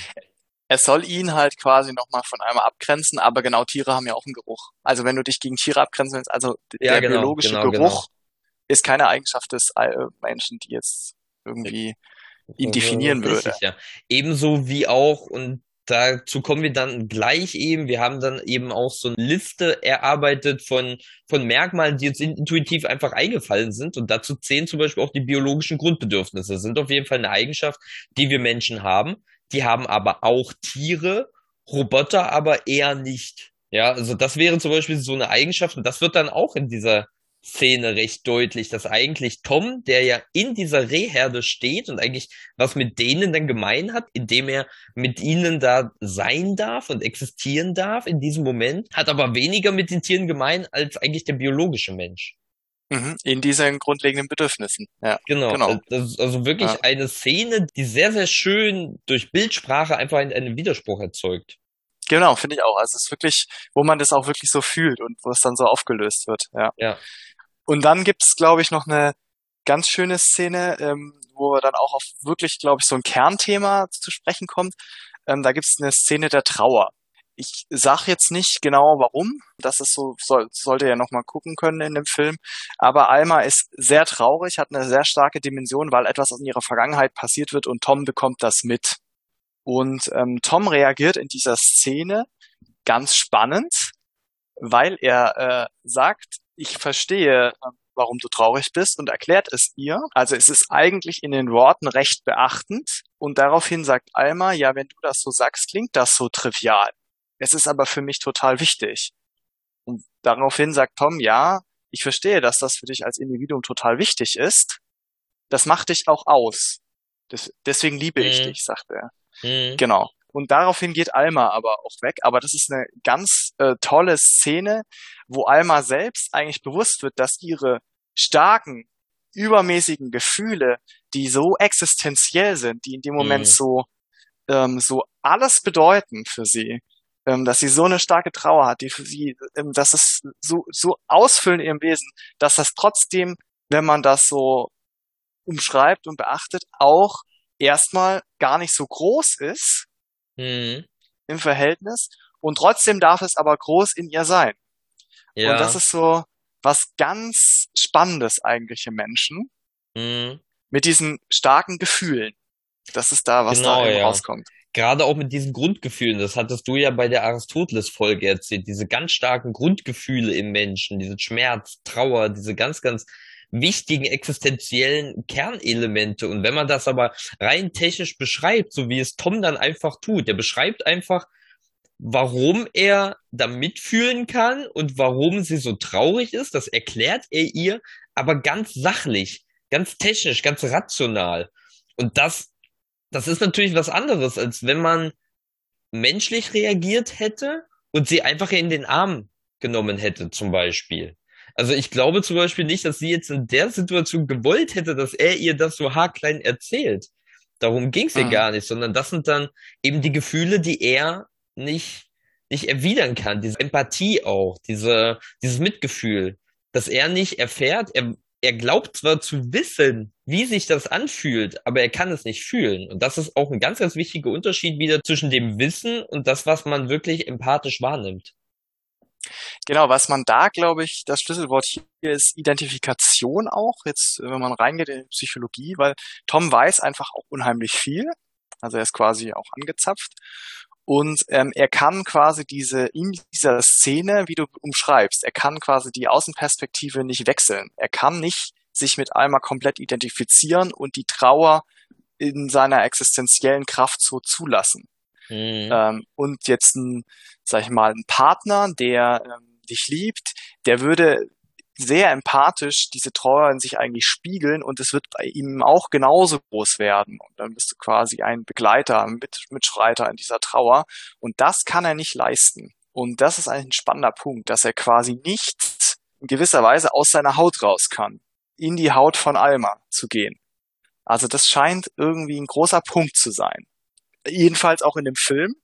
es soll ihn halt quasi nochmal von einmal abgrenzen, aber genau Tiere haben ja auch einen Geruch. Also wenn du dich gegen Tiere abgrenzen willst, also ja, der genau, biologische genau, Geruch genau. ist keine Eigenschaft des äh, Menschen, die jetzt irgendwie ihn definieren würde. ja. Ebenso wie auch, und dazu kommen wir dann gleich eben. Wir haben dann eben auch so eine Liste erarbeitet von, von Merkmalen, die uns intuitiv einfach eingefallen sind. Und dazu zählen zum Beispiel auch die biologischen Grundbedürfnisse. Das sind auf jeden Fall eine Eigenschaft, die wir Menschen haben. Die haben aber auch Tiere, Roboter aber eher nicht. Ja, also das wäre zum Beispiel so eine Eigenschaft und das wird dann auch in dieser Szene recht deutlich, dass eigentlich Tom, der ja in dieser Rehherde steht und eigentlich was mit denen dann gemein hat, indem er mit ihnen da sein darf und existieren darf in diesem Moment, hat aber weniger mit den Tieren gemein als eigentlich der biologische Mensch. Mhm, in diesen grundlegenden Bedürfnissen. Ja, genau. genau. Also, also wirklich ja. eine Szene, die sehr, sehr schön durch Bildsprache einfach einen, Widerspruch erzeugt. Genau, finde ich auch. Also es ist wirklich, wo man das auch wirklich so fühlt und wo es dann so aufgelöst wird. Ja. ja. Und dann gibt's, glaube ich, noch eine ganz schöne Szene, ähm, wo dann auch auf wirklich, glaube ich, so ein Kernthema zu sprechen kommt. Ähm, da gibt's eine Szene der Trauer. Ich sag jetzt nicht genau warum, das ist so, soll, sollte ja nochmal gucken können in dem Film. Aber Alma ist sehr traurig, hat eine sehr starke Dimension, weil etwas in ihrer Vergangenheit passiert wird und Tom bekommt das mit. Und ähm, Tom reagiert in dieser Szene ganz spannend, weil er äh, sagt, ich verstehe, ähm, warum du traurig bist und erklärt es ihr. Also es ist eigentlich in den Worten recht beachtend und daraufhin sagt Alma, ja, wenn du das so sagst, klingt das so trivial. Es ist aber für mich total wichtig. Und daraufhin sagt Tom, ja, ich verstehe, dass das für dich als Individuum total wichtig ist. Das macht dich auch aus. Das, deswegen liebe ich mhm. dich, sagt er. Mhm. Genau. Und daraufhin geht Alma aber auch weg. Aber das ist eine ganz äh, tolle Szene, wo Alma selbst eigentlich bewusst wird, dass ihre starken, übermäßigen Gefühle, die so existenziell sind, die in dem Moment mhm. so, ähm, so alles bedeuten für sie, ähm, dass sie so eine starke Trauer hat, die für sie, ähm, dass es so, so ausfüllen in ihrem Wesen, dass das trotzdem, wenn man das so umschreibt und beachtet, auch erstmal gar nicht so groß ist, mhm. im Verhältnis und trotzdem darf es aber groß in ihr sein. Ja. Und das ist so was ganz Spannendes eigentlich im Menschen. Mhm. Mit diesen starken Gefühlen. Das ist da, was genau, da ja. rauskommt. Gerade auch mit diesen Grundgefühlen, das hattest du ja bei der Aristoteles-Folge erzählt, diese ganz starken Grundgefühle im Menschen, diesen Schmerz, Trauer, diese ganz, ganz wichtigen existenziellen Kernelemente. Und wenn man das aber rein technisch beschreibt, so wie es Tom dann einfach tut, der beschreibt einfach, warum er da mitfühlen kann und warum sie so traurig ist, das erklärt er ihr, aber ganz sachlich, ganz technisch, ganz rational. Und das, das ist natürlich was anderes, als wenn man menschlich reagiert hätte und sie einfach in den Arm genommen hätte, zum Beispiel. Also ich glaube zum Beispiel nicht, dass sie jetzt in der Situation gewollt hätte, dass er ihr das so haarklein erzählt. Darum ging es ihr mhm. gar nicht, sondern das sind dann eben die Gefühle, die er nicht, nicht erwidern kann. Diese Empathie auch, diese, dieses Mitgefühl, dass er nicht erfährt. Er, er glaubt zwar zu wissen, wie sich das anfühlt, aber er kann es nicht fühlen. Und das ist auch ein ganz, ganz wichtiger Unterschied wieder zwischen dem Wissen und das, was man wirklich empathisch wahrnimmt. Genau, was man da, glaube ich, das Schlüsselwort hier ist Identifikation auch, jetzt, wenn man reingeht in Psychologie, weil Tom weiß einfach auch unheimlich viel. Also er ist quasi auch angezapft. Und ähm, er kann quasi diese, in dieser Szene, wie du umschreibst, er kann quasi die Außenperspektive nicht wechseln. Er kann nicht sich mit Alma komplett identifizieren und die Trauer in seiner existenziellen Kraft so zulassen. Mhm. Ähm, und jetzt ein, sag ich mal, ein Partner, der ähm, dich liebt, der würde sehr empathisch diese Trauer in sich eigentlich spiegeln und es wird bei ihm auch genauso groß werden. Und dann bist du quasi ein Begleiter, mit, Mitschreiter in dieser Trauer. Und das kann er nicht leisten. Und das ist ein spannender Punkt, dass er quasi nicht in gewisser Weise aus seiner Haut raus kann, in die Haut von Alma zu gehen. Also das scheint irgendwie ein großer Punkt zu sein jedenfalls auch in dem Film.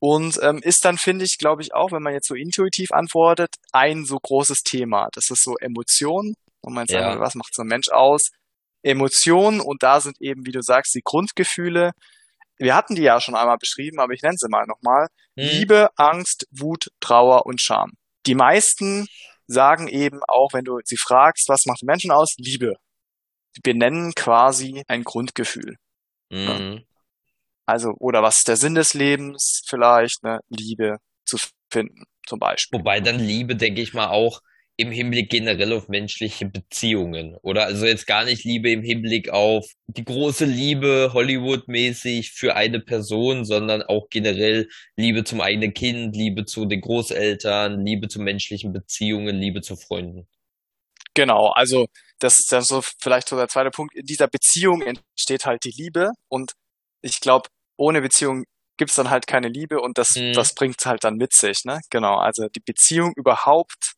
Und ähm, ist dann, finde ich, glaube ich, auch, wenn man jetzt so intuitiv antwortet, ein so großes Thema. Das ist so Emotionen. Und man sagt, ja. was macht so ein Mensch aus? Emotionen und da sind eben, wie du sagst, die Grundgefühle. Wir hatten die ja schon einmal beschrieben, aber ich nenne sie mal nochmal. Hm. Liebe, Angst, Wut, Trauer und Scham. Die meisten sagen eben auch, wenn du sie fragst, was macht Menschen aus? Liebe. Die benennen quasi ein Grundgefühl. Mhm. Also, oder was ist der Sinn des Lebens? Vielleicht, ne, Liebe zu finden, zum Beispiel. Wobei dann Liebe, denke ich mal, auch im Hinblick generell auf menschliche Beziehungen. Oder also jetzt gar nicht Liebe im Hinblick auf die große Liebe Hollywood-mäßig für eine Person, sondern auch generell Liebe zum eigenen Kind, Liebe zu den Großeltern, Liebe zu menschlichen Beziehungen, Liebe zu Freunden. Genau, also das ist dann so vielleicht so der zweite Punkt. In dieser Beziehung entsteht halt die Liebe und ich glaube, ohne Beziehung gibt's dann halt keine Liebe und das, mhm. das bringt's halt dann mit sich, ne? Genau, also die Beziehung überhaupt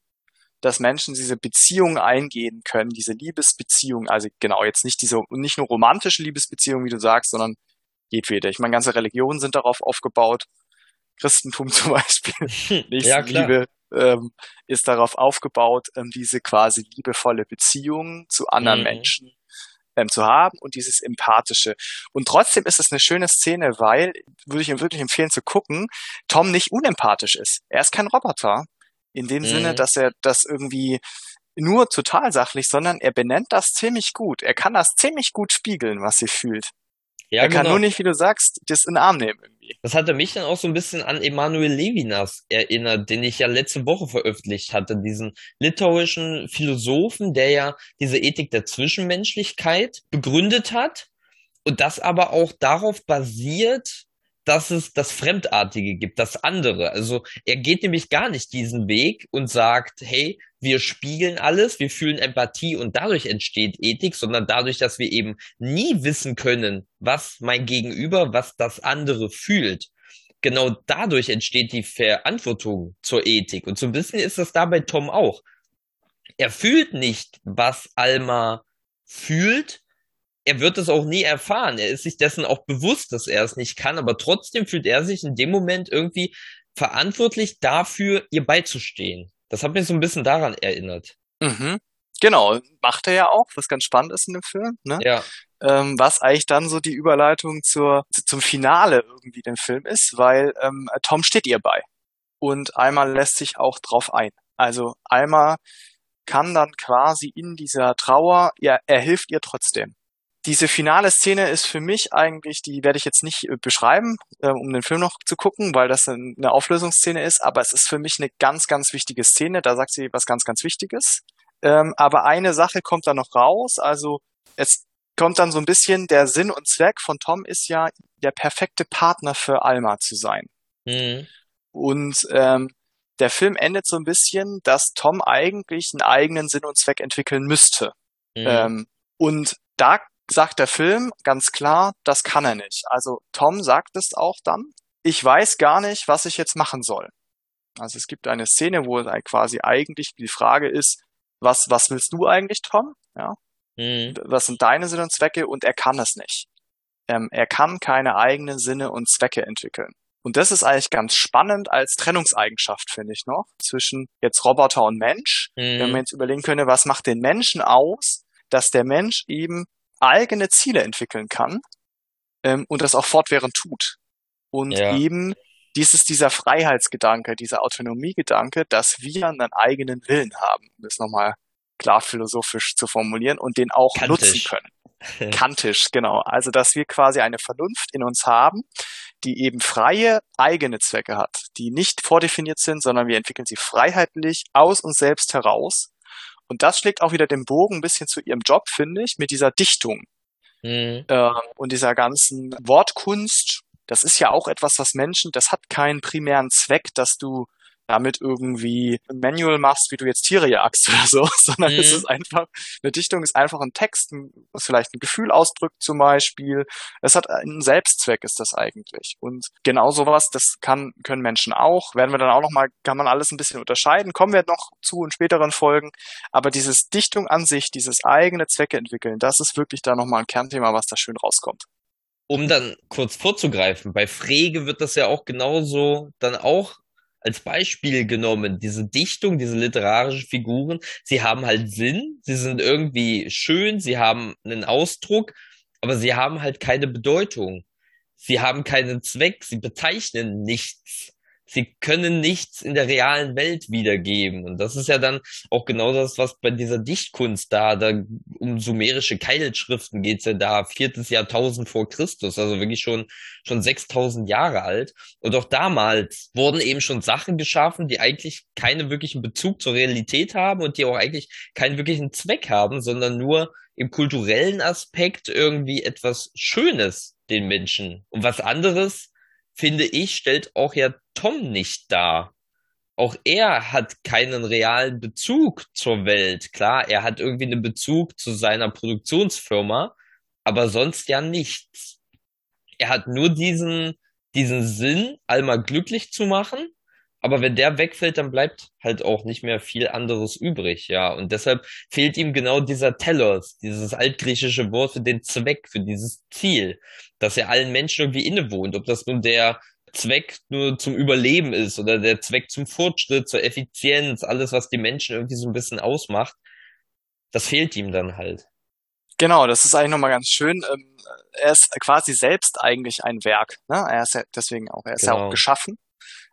dass Menschen diese Beziehung eingehen können, diese Liebesbeziehung, also genau, jetzt nicht diese, nicht nur romantische Liebesbeziehung, wie du sagst, sondern jedwede. Ich meine, ganze Religionen sind darauf aufgebaut. Christentum zum Beispiel, Nächstenliebe ja, ähm, ist darauf aufgebaut, ähm, diese quasi liebevolle Beziehung zu anderen mhm. Menschen ähm, zu haben und dieses empathische. Und trotzdem ist es eine schöne Szene, weil, würde ich ihm wirklich empfehlen zu gucken, Tom nicht unempathisch ist. Er ist kein Roboter. In dem mhm. Sinne, dass er das irgendwie nur total sachlich, sondern er benennt das ziemlich gut. Er kann das ziemlich gut spiegeln, was sie fühlt. Ja, er kann genau. nur nicht, wie du sagst, das in den Arm nehmen irgendwie. Das hatte mich dann auch so ein bisschen an Emanuel Levinas erinnert, den ich ja letzte Woche veröffentlicht hatte, diesen litauischen Philosophen, der ja diese Ethik der Zwischenmenschlichkeit begründet hat und das aber auch darauf basiert, dass es das Fremdartige gibt, das andere. Also er geht nämlich gar nicht diesen Weg und sagt, hey, wir spiegeln alles, wir fühlen Empathie und dadurch entsteht Ethik, sondern dadurch, dass wir eben nie wissen können, was mein Gegenüber, was das andere fühlt. Genau dadurch entsteht die Verantwortung zur Ethik. Und so ein bisschen ist das da bei Tom auch. Er fühlt nicht, was Alma fühlt, er wird es auch nie erfahren. Er ist sich dessen auch bewusst, dass er es nicht kann, aber trotzdem fühlt er sich in dem Moment irgendwie verantwortlich dafür, ihr beizustehen. Das hat mich so ein bisschen daran erinnert. Mhm. Genau, macht er ja auch, was ganz spannend ist in dem Film. Ne? Ja. Ähm, was eigentlich dann so die Überleitung zur, zum Finale irgendwie dem Film ist, weil ähm, Tom steht ihr bei. Und Alma lässt sich auch drauf ein. Also Alma kann dann quasi in dieser Trauer, ja, er hilft ihr trotzdem diese finale Szene ist für mich eigentlich, die werde ich jetzt nicht äh, beschreiben, äh, um den Film noch zu gucken, weil das eine Auflösungsszene ist, aber es ist für mich eine ganz, ganz wichtige Szene. Da sagt sie was ganz, ganz Wichtiges. Ähm, aber eine Sache kommt da noch raus. Also es kommt dann so ein bisschen, der Sinn und Zweck von Tom ist ja, der perfekte Partner für Alma zu sein. Mhm. Und ähm, der Film endet so ein bisschen, dass Tom eigentlich einen eigenen Sinn und Zweck entwickeln müsste. Mhm. Ähm, und da sagt der Film ganz klar, das kann er nicht. Also Tom sagt es auch dann, ich weiß gar nicht, was ich jetzt machen soll. Also es gibt eine Szene, wo quasi eigentlich die Frage ist, was, was willst du eigentlich, Tom? Ja. Mhm. Was sind deine Sinne und Zwecke? Und er kann es nicht. Ähm, er kann keine eigenen Sinne und Zwecke entwickeln. Und das ist eigentlich ganz spannend als Trennungseigenschaft, finde ich noch, zwischen jetzt Roboter und Mensch. Mhm. Wenn man jetzt überlegen könnte, was macht den Menschen aus, dass der Mensch eben eigene Ziele entwickeln kann ähm, und das auch fortwährend tut. Und ja. eben dieses, dieser Freiheitsgedanke, dieser Autonomiegedanke, dass wir einen eigenen Willen haben, um das nochmal klar philosophisch zu formulieren und den auch Kantisch. nutzen können. Kantisch, genau. Also, dass wir quasi eine Vernunft in uns haben, die eben freie eigene Zwecke hat, die nicht vordefiniert sind, sondern wir entwickeln sie freiheitlich aus uns selbst heraus und das schlägt auch wieder den Bogen ein bisschen zu ihrem Job, finde ich, mit dieser Dichtung mhm. äh, und dieser ganzen Wortkunst. Das ist ja auch etwas, was Menschen, das hat keinen primären Zweck, dass du damit irgendwie ein Manual machst, wie du jetzt Tiere jagst oder so, sondern mhm. es ist einfach, eine Dichtung ist einfach ein Text, was vielleicht ein Gefühl ausdrückt zum Beispiel. Es hat einen Selbstzweck, ist das eigentlich. Und genau sowas, das kann, können Menschen auch. Werden wir dann auch nochmal, kann man alles ein bisschen unterscheiden, kommen wir noch zu in späteren Folgen. Aber dieses Dichtung an sich, dieses eigene Zwecke entwickeln, das ist wirklich da nochmal ein Kernthema, was da schön rauskommt um dann kurz vorzugreifen, bei Frege wird das ja auch genauso dann auch als Beispiel genommen. Diese Dichtung, diese literarischen Figuren, sie haben halt Sinn, sie sind irgendwie schön, sie haben einen Ausdruck, aber sie haben halt keine Bedeutung. Sie haben keinen Zweck, sie bezeichnen nichts. Sie können nichts in der realen Welt wiedergeben. Und das ist ja dann auch genau das, was bei dieser Dichtkunst da, da um sumerische Keilschriften geht's ja da, viertes Jahrtausend vor Christus, also wirklich schon, schon 6000 Jahre alt. Und auch damals wurden eben schon Sachen geschaffen, die eigentlich keinen wirklichen Bezug zur Realität haben und die auch eigentlich keinen wirklichen Zweck haben, sondern nur im kulturellen Aspekt irgendwie etwas Schönes den Menschen. Und was anderes, finde ich, stellt auch ja Tom nicht dar. Auch er hat keinen realen Bezug zur Welt. Klar, er hat irgendwie einen Bezug zu seiner Produktionsfirma, aber sonst ja nichts. Er hat nur diesen, diesen Sinn, Alma glücklich zu machen aber wenn der wegfällt, dann bleibt halt auch nicht mehr viel anderes übrig, ja. Und deshalb fehlt ihm genau dieser Telos, dieses altgriechische Wort für den Zweck, für dieses Ziel, dass er allen Menschen irgendwie innewohnt. Ob das nun der Zweck nur zum Überleben ist oder der Zweck zum Fortschritt, zur Effizienz, alles, was die Menschen irgendwie so ein bisschen ausmacht, das fehlt ihm dann halt. Genau, das ist eigentlich nochmal ganz schön. Ähm, er ist quasi selbst eigentlich ein Werk. Ne? Er ist ja deswegen auch, er ist genau. ja auch geschaffen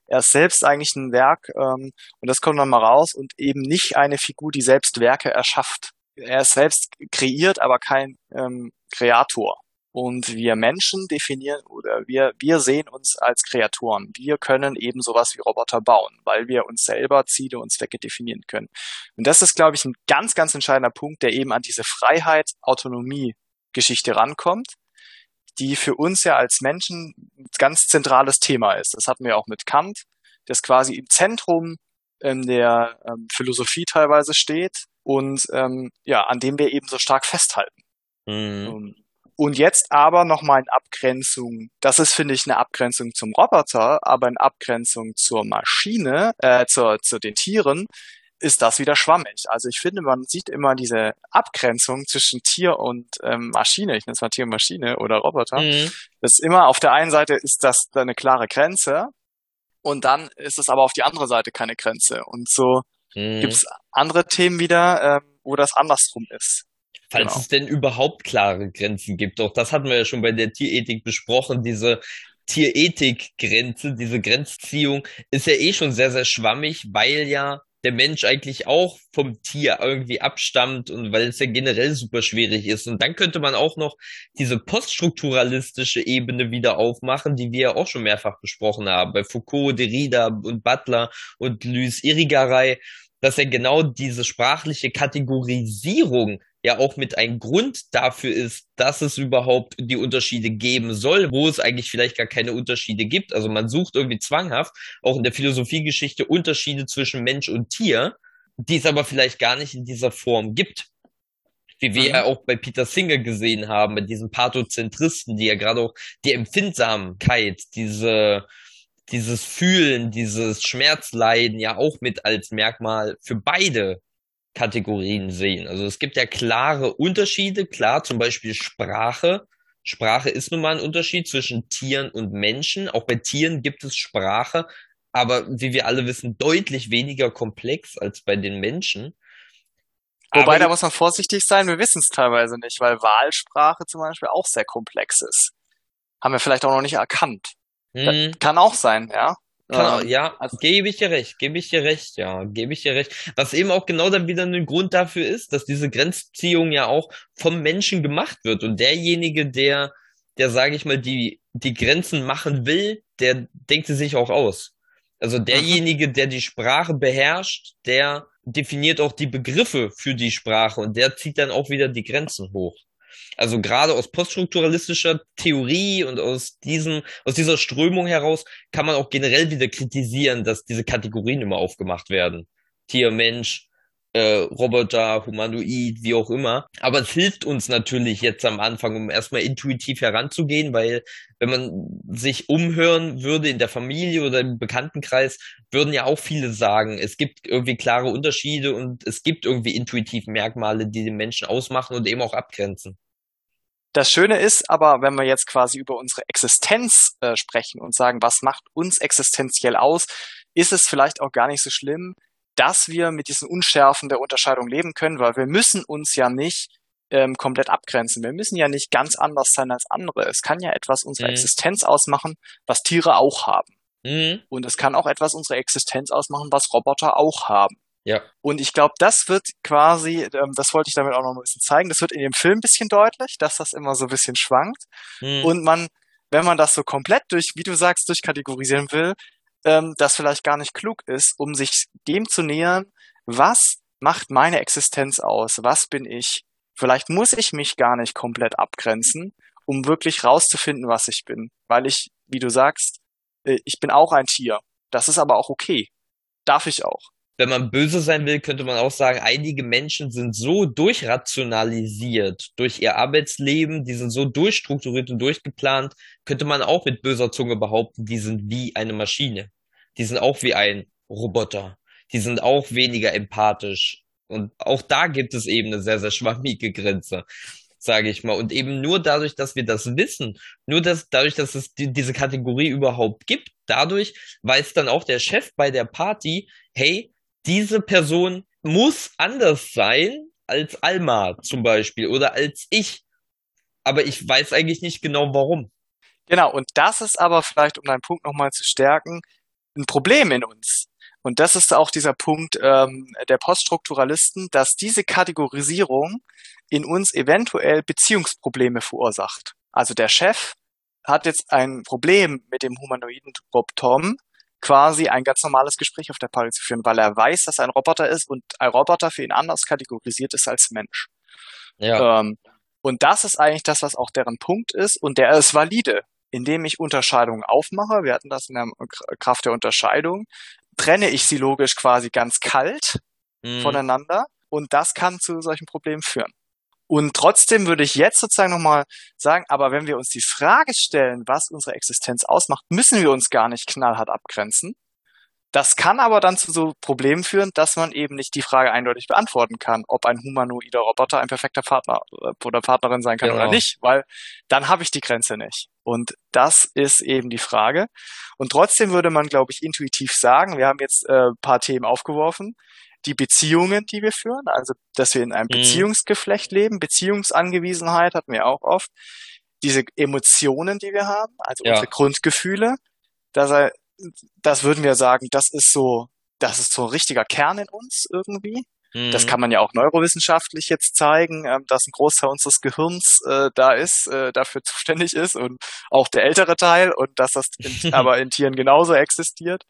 er ist selbst eigentlich ein Werk ähm, und das kommt dann mal raus und eben nicht eine Figur, die selbst Werke erschafft. Er ist selbst kreiert, aber kein ähm, Kreator. Und wir Menschen definieren oder wir, wir sehen uns als Kreatoren. Wir können eben sowas wie Roboter bauen, weil wir uns selber Ziele und Zwecke definieren können. Und das ist, glaube ich, ein ganz, ganz entscheidender Punkt, der eben an diese Freiheit, Autonomie Geschichte rankommt die für uns ja als Menschen ein ganz zentrales Thema ist. Das hatten wir auch mit Kant, das quasi im Zentrum ähm, der ähm, Philosophie teilweise steht und ähm, ja, an dem wir eben so stark festhalten. Mhm. Ähm, und jetzt aber nochmal in Abgrenzung, das ist, finde ich, eine Abgrenzung zum Roboter, aber in Abgrenzung zur Maschine, äh, zur, zu den Tieren, ist das wieder schwammig. Also ich finde, man sieht immer diese Abgrenzung zwischen Tier und ähm, Maschine, ich nenne es mal Tier und Maschine oder Roboter. Mhm. Das ist immer auf der einen Seite ist das da eine klare Grenze und dann ist es aber auf die andere Seite keine Grenze. Und so mhm. gibt es andere Themen wieder, ähm, wo das andersrum ist. Falls genau. es denn überhaupt klare Grenzen gibt. Auch das hatten wir ja schon bei der Tierethik besprochen, diese Tierethik-Grenze, diese Grenzziehung ist ja eh schon sehr, sehr schwammig, weil ja der Mensch eigentlich auch vom Tier irgendwie abstammt und weil es ja generell super schwierig ist. Und dann könnte man auch noch diese poststrukturalistische Ebene wieder aufmachen, die wir ja auch schon mehrfach besprochen haben, bei Foucault, Derrida und Butler und Luis Irigaray, dass er genau diese sprachliche Kategorisierung ja auch mit ein Grund dafür ist, dass es überhaupt die Unterschiede geben soll, wo es eigentlich vielleicht gar keine Unterschiede gibt. Also man sucht irgendwie zwanghaft auch in der Philosophiegeschichte Unterschiede zwischen Mensch und Tier, die es aber vielleicht gar nicht in dieser Form gibt. Wie wir mhm. ja auch bei Peter Singer gesehen haben, mit diesen Pathozentristen, die ja gerade auch die Empfindsamkeit, diese, dieses Fühlen, dieses Schmerzleiden ja auch mit als Merkmal für beide Kategorien sehen. Also es gibt ja klare Unterschiede, klar, zum Beispiel Sprache. Sprache ist nun mal ein Unterschied zwischen Tieren und Menschen. Auch bei Tieren gibt es Sprache, aber wie wir alle wissen, deutlich weniger komplex als bei den Menschen. Wobei, aber da muss man vorsichtig sein, wir wissen es teilweise nicht, weil Wahlsprache zum Beispiel auch sehr komplex ist. Haben wir vielleicht auch noch nicht erkannt. Hm. Kann auch sein, ja. Kann, ähm, ja, also, gebe ich dir recht, gebe ich dir recht, ja, gebe ich dir recht. Was eben auch genau dann wieder ein Grund dafür ist, dass diese Grenzziehung ja auch vom Menschen gemacht wird und derjenige, der, der sage ich mal, die, die Grenzen machen will, der denkt sie sich auch aus. Also derjenige, der die Sprache beherrscht, der definiert auch die Begriffe für die Sprache und der zieht dann auch wieder die Grenzen hoch. Also gerade aus poststrukturalistischer Theorie und aus diesem, aus dieser Strömung heraus kann man auch generell wieder kritisieren, dass diese Kategorien immer aufgemacht werden. Tier, Mensch, äh, Roboter, Humanoid, wie auch immer. Aber es hilft uns natürlich jetzt am Anfang, um erstmal intuitiv heranzugehen, weil wenn man sich umhören würde in der Familie oder im Bekanntenkreis, würden ja auch viele sagen, es gibt irgendwie klare Unterschiede und es gibt irgendwie intuitiv Merkmale, die den Menschen ausmachen und eben auch abgrenzen. Das Schöne ist aber, wenn wir jetzt quasi über unsere Existenz äh, sprechen und sagen, was macht uns existenziell aus, ist es vielleicht auch gar nicht so schlimm, dass wir mit diesen Unschärfen der Unterscheidung leben können, weil wir müssen uns ja nicht ähm, komplett abgrenzen. Wir müssen ja nicht ganz anders sein als andere. Es kann ja etwas unserer mhm. Existenz ausmachen, was Tiere auch haben. Mhm. Und es kann auch etwas unsere Existenz ausmachen, was Roboter auch haben. Ja. Und ich glaube, das wird quasi, ähm, das wollte ich damit auch noch ein bisschen zeigen, das wird in dem Film ein bisschen deutlich, dass das immer so ein bisschen schwankt. Mhm. Und man, wenn man das so komplett durch, wie du sagst, durchkategorisieren will, ähm, das vielleicht gar nicht klug ist, um sich dem zu nähern, was macht meine Existenz aus? Was bin ich? Vielleicht muss ich mich gar nicht komplett abgrenzen, um wirklich rauszufinden, was ich bin. Weil ich, wie du sagst, äh, ich bin auch ein Tier. Das ist aber auch okay. Darf ich auch wenn man böse sein will, könnte man auch sagen, einige Menschen sind so durchrationalisiert durch ihr Arbeitsleben, die sind so durchstrukturiert und durchgeplant, könnte man auch mit böser Zunge behaupten, die sind wie eine Maschine. Die sind auch wie ein Roboter. Die sind auch weniger empathisch. Und auch da gibt es eben eine sehr, sehr schwammige Grenze sage ich mal. Und eben nur dadurch, dass wir das wissen, nur dass, dadurch, dass es die, diese Kategorie überhaupt gibt, dadurch weiß dann auch der Chef bei der Party, hey, diese Person muss anders sein als Alma zum Beispiel oder als ich. Aber ich weiß eigentlich nicht genau warum. Genau, und das ist aber vielleicht, um deinen Punkt nochmal zu stärken, ein Problem in uns. Und das ist auch dieser Punkt ähm, der Poststrukturalisten, dass diese Kategorisierung in uns eventuell Beziehungsprobleme verursacht. Also der Chef hat jetzt ein Problem mit dem humanoiden Rob Tom, quasi ein ganz normales Gespräch auf der Party zu führen, weil er weiß, dass er ein Roboter ist und ein Roboter für ihn anders kategorisiert ist als Mensch. Ja. Ähm, und das ist eigentlich das, was auch deren Punkt ist und der ist valide, indem ich Unterscheidungen aufmache. Wir hatten das in der Kraft der Unterscheidung. Trenne ich sie logisch quasi ganz kalt mhm. voneinander und das kann zu solchen Problemen führen. Und trotzdem würde ich jetzt sozusagen nochmal sagen, aber wenn wir uns die Frage stellen, was unsere Existenz ausmacht, müssen wir uns gar nicht knallhart abgrenzen. Das kann aber dann zu so Problemen führen, dass man eben nicht die Frage eindeutig beantworten kann, ob ein humanoider Roboter ein perfekter Partner äh, oder Partnerin sein kann genau. oder nicht, weil dann habe ich die Grenze nicht. Und das ist eben die Frage. Und trotzdem würde man, glaube ich, intuitiv sagen, wir haben jetzt äh, paar Themen aufgeworfen, die Beziehungen, die wir führen, also dass wir in einem mhm. Beziehungsgeflecht leben, Beziehungsangewiesenheit hatten wir auch oft, diese Emotionen, die wir haben, also ja. unsere Grundgefühle, dass das würden wir sagen, das ist so, das ist so ein richtiger Kern in uns irgendwie. Mhm. Das kann man ja auch neurowissenschaftlich jetzt zeigen, ähm, dass ein Großteil unseres Gehirns äh, da ist, äh, dafür zuständig ist und auch der ältere Teil und dass das in, aber in Tieren genauso existiert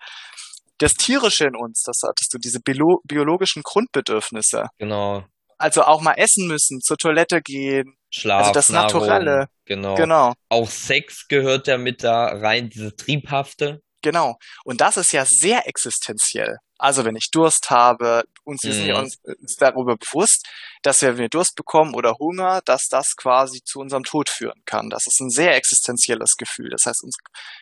das Tierische in uns, das hattest du, diese bio biologischen Grundbedürfnisse. Genau. Also auch mal essen müssen, zur Toilette gehen. Schlaf, also das Nahrung, Naturelle. Genau. genau. Auch Sex gehört ja mit da rein, diese Triebhafte. Genau. Und das ist ja sehr existenziell. Also wenn ich Durst habe, uns mhm. sind uns darüber bewusst, dass wir, wenn wir Durst bekommen oder Hunger, dass das quasi zu unserem Tod führen kann. Das ist ein sehr existenzielles Gefühl. Das heißt, unsere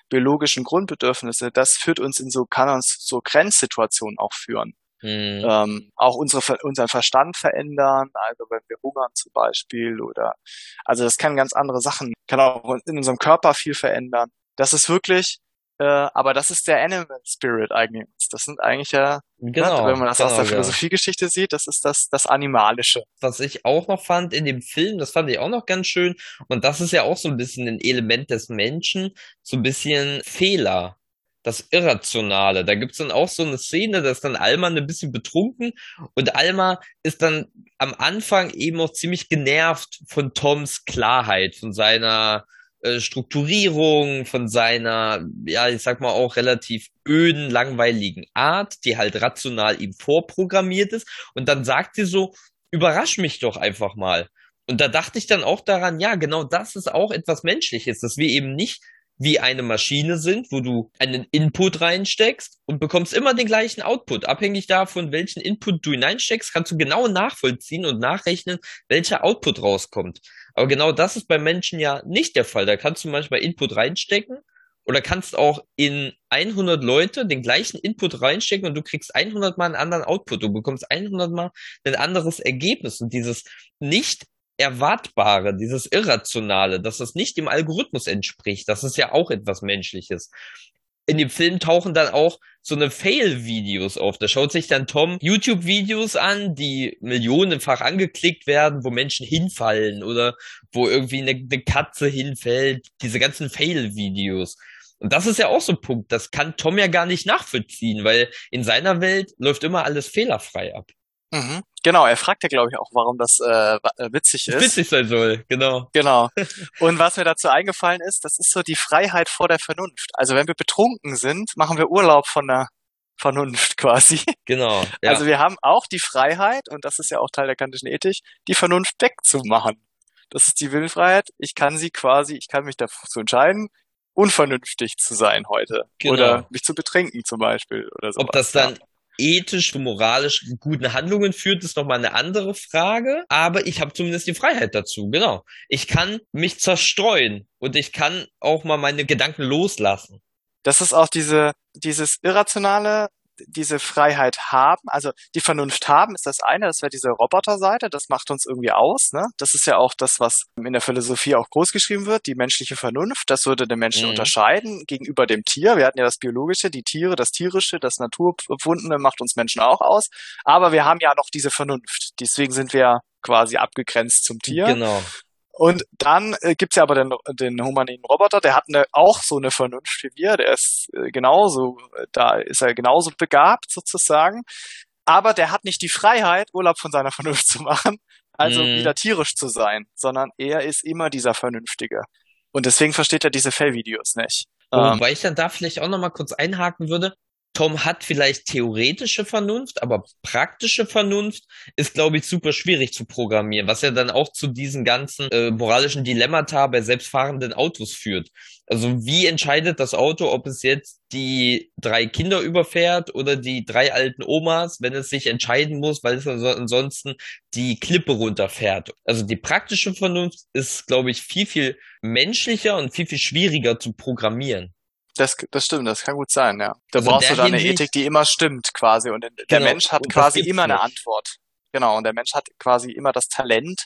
biologischen Grundbedürfnisse, das führt uns in so, kann uns so Grenzsituationen auch führen. Mhm. Ähm, auch unsere, unseren Verstand verändern, also wenn wir hungern zum Beispiel oder, also das kann ganz andere Sachen, kann auch in unserem Körper viel verändern. Das ist wirklich äh, aber das ist der Animal Spirit eigentlich. Das sind eigentlich ja, ne, genau, ne, wenn man das genau, aus der genau. Philosophiegeschichte sieht, das ist das, das Animalische. Was ich auch noch fand in dem Film, das fand ich auch noch ganz schön. Und das ist ja auch so ein bisschen ein Element des Menschen, so ein bisschen Fehler. Das Irrationale. Da gibt's dann auch so eine Szene, da ist dann Alma ein bisschen betrunken und Alma ist dann am Anfang eben auch ziemlich genervt von Toms Klarheit, von seiner äh, Strukturierung, von seiner, ja, ich sag mal auch relativ öden, langweiligen Art, die halt rational ihm vorprogrammiert ist. Und dann sagt sie so, überrasch mich doch einfach mal. Und da dachte ich dann auch daran, ja, genau das ist auch etwas Menschliches, dass wir eben nicht wie eine Maschine sind, wo du einen Input reinsteckst und bekommst immer den gleichen Output. Abhängig davon, welchen Input du hineinsteckst, kannst du genau nachvollziehen und nachrechnen, welcher Output rauskommt. Aber genau das ist bei Menschen ja nicht der Fall. Da kannst du manchmal Input reinstecken oder kannst auch in 100 Leute den gleichen Input reinstecken und du kriegst 100 mal einen anderen Output. Du bekommst 100 mal ein anderes Ergebnis und dieses nicht Erwartbare, dieses Irrationale, dass das nicht dem Algorithmus entspricht, das ist ja auch etwas Menschliches. In dem Film tauchen dann auch so eine Fail-Videos auf. Da schaut sich dann Tom YouTube-Videos an, die millionenfach angeklickt werden, wo Menschen hinfallen oder wo irgendwie eine, eine Katze hinfällt. Diese ganzen Fail-Videos. Und das ist ja auch so ein Punkt, das kann Tom ja gar nicht nachvollziehen, weil in seiner Welt läuft immer alles fehlerfrei ab. Mhm. Genau, er fragt ja, glaube ich, auch, warum das äh, äh witzig ist. Witzig sein soll, genau. Genau. Und was mir dazu eingefallen ist, das ist so die Freiheit vor der Vernunft. Also wenn wir betrunken sind, machen wir Urlaub von der Vernunft quasi. Genau. Ja. Also wir haben auch die Freiheit, und das ist ja auch Teil der kantischen Ethik, die Vernunft wegzumachen. Das ist die Willfreiheit. Ich kann sie quasi, ich kann mich dazu entscheiden, unvernünftig zu sein heute. Genau. Oder mich zu betrinken zum Beispiel oder so. Ob das dann ethisch moralisch guten Handlungen führt, ist nochmal eine andere Frage. Aber ich habe zumindest die Freiheit dazu, genau. Ich kann mich zerstreuen und ich kann auch mal meine Gedanken loslassen. Das ist auch diese, dieses irrationale, diese Freiheit haben, also die Vernunft haben, ist das eine, das wäre diese Roboterseite, das macht uns irgendwie aus, ne? Das ist ja auch das, was in der Philosophie auch groß geschrieben wird, die menschliche Vernunft, das würde den Menschen mhm. unterscheiden gegenüber dem Tier. Wir hatten ja das Biologische, die Tiere, das Tierische, das Naturempfundene macht uns Menschen auch aus, aber wir haben ja noch diese Vernunft, deswegen sind wir quasi abgegrenzt zum Tier. Genau. Und dann äh, gibt's ja aber den, den humaninen Roboter, der hat eine, auch so eine Vernunft wie wir, der ist äh, genauso, da ist er genauso begabt sozusagen, aber der hat nicht die Freiheit, Urlaub von seiner Vernunft zu machen, also mm. wieder tierisch zu sein, sondern er ist immer dieser Vernünftige. Und deswegen versteht er diese Fellvideos nicht. Wobei ähm, ich dann da vielleicht auch nochmal kurz einhaken würde. Tom hat vielleicht theoretische Vernunft, aber praktische Vernunft ist, glaube ich, super schwierig zu programmieren, was ja dann auch zu diesen ganzen äh, moralischen Dilemmata bei selbstfahrenden Autos führt. Also wie entscheidet das Auto, ob es jetzt die drei Kinder überfährt oder die drei alten Omas, wenn es sich entscheiden muss, weil es ansonsten die Klippe runterfährt. Also die praktische Vernunft ist, glaube ich, viel, viel menschlicher und viel, viel schwieriger zu programmieren. Das, das stimmt, das kann gut sein, ja. Da also brauchst du dann eine Ethik, die immer stimmt quasi. Und der genau, Mensch hat quasi immer eine Antwort. Genau, und der Mensch hat quasi immer das Talent,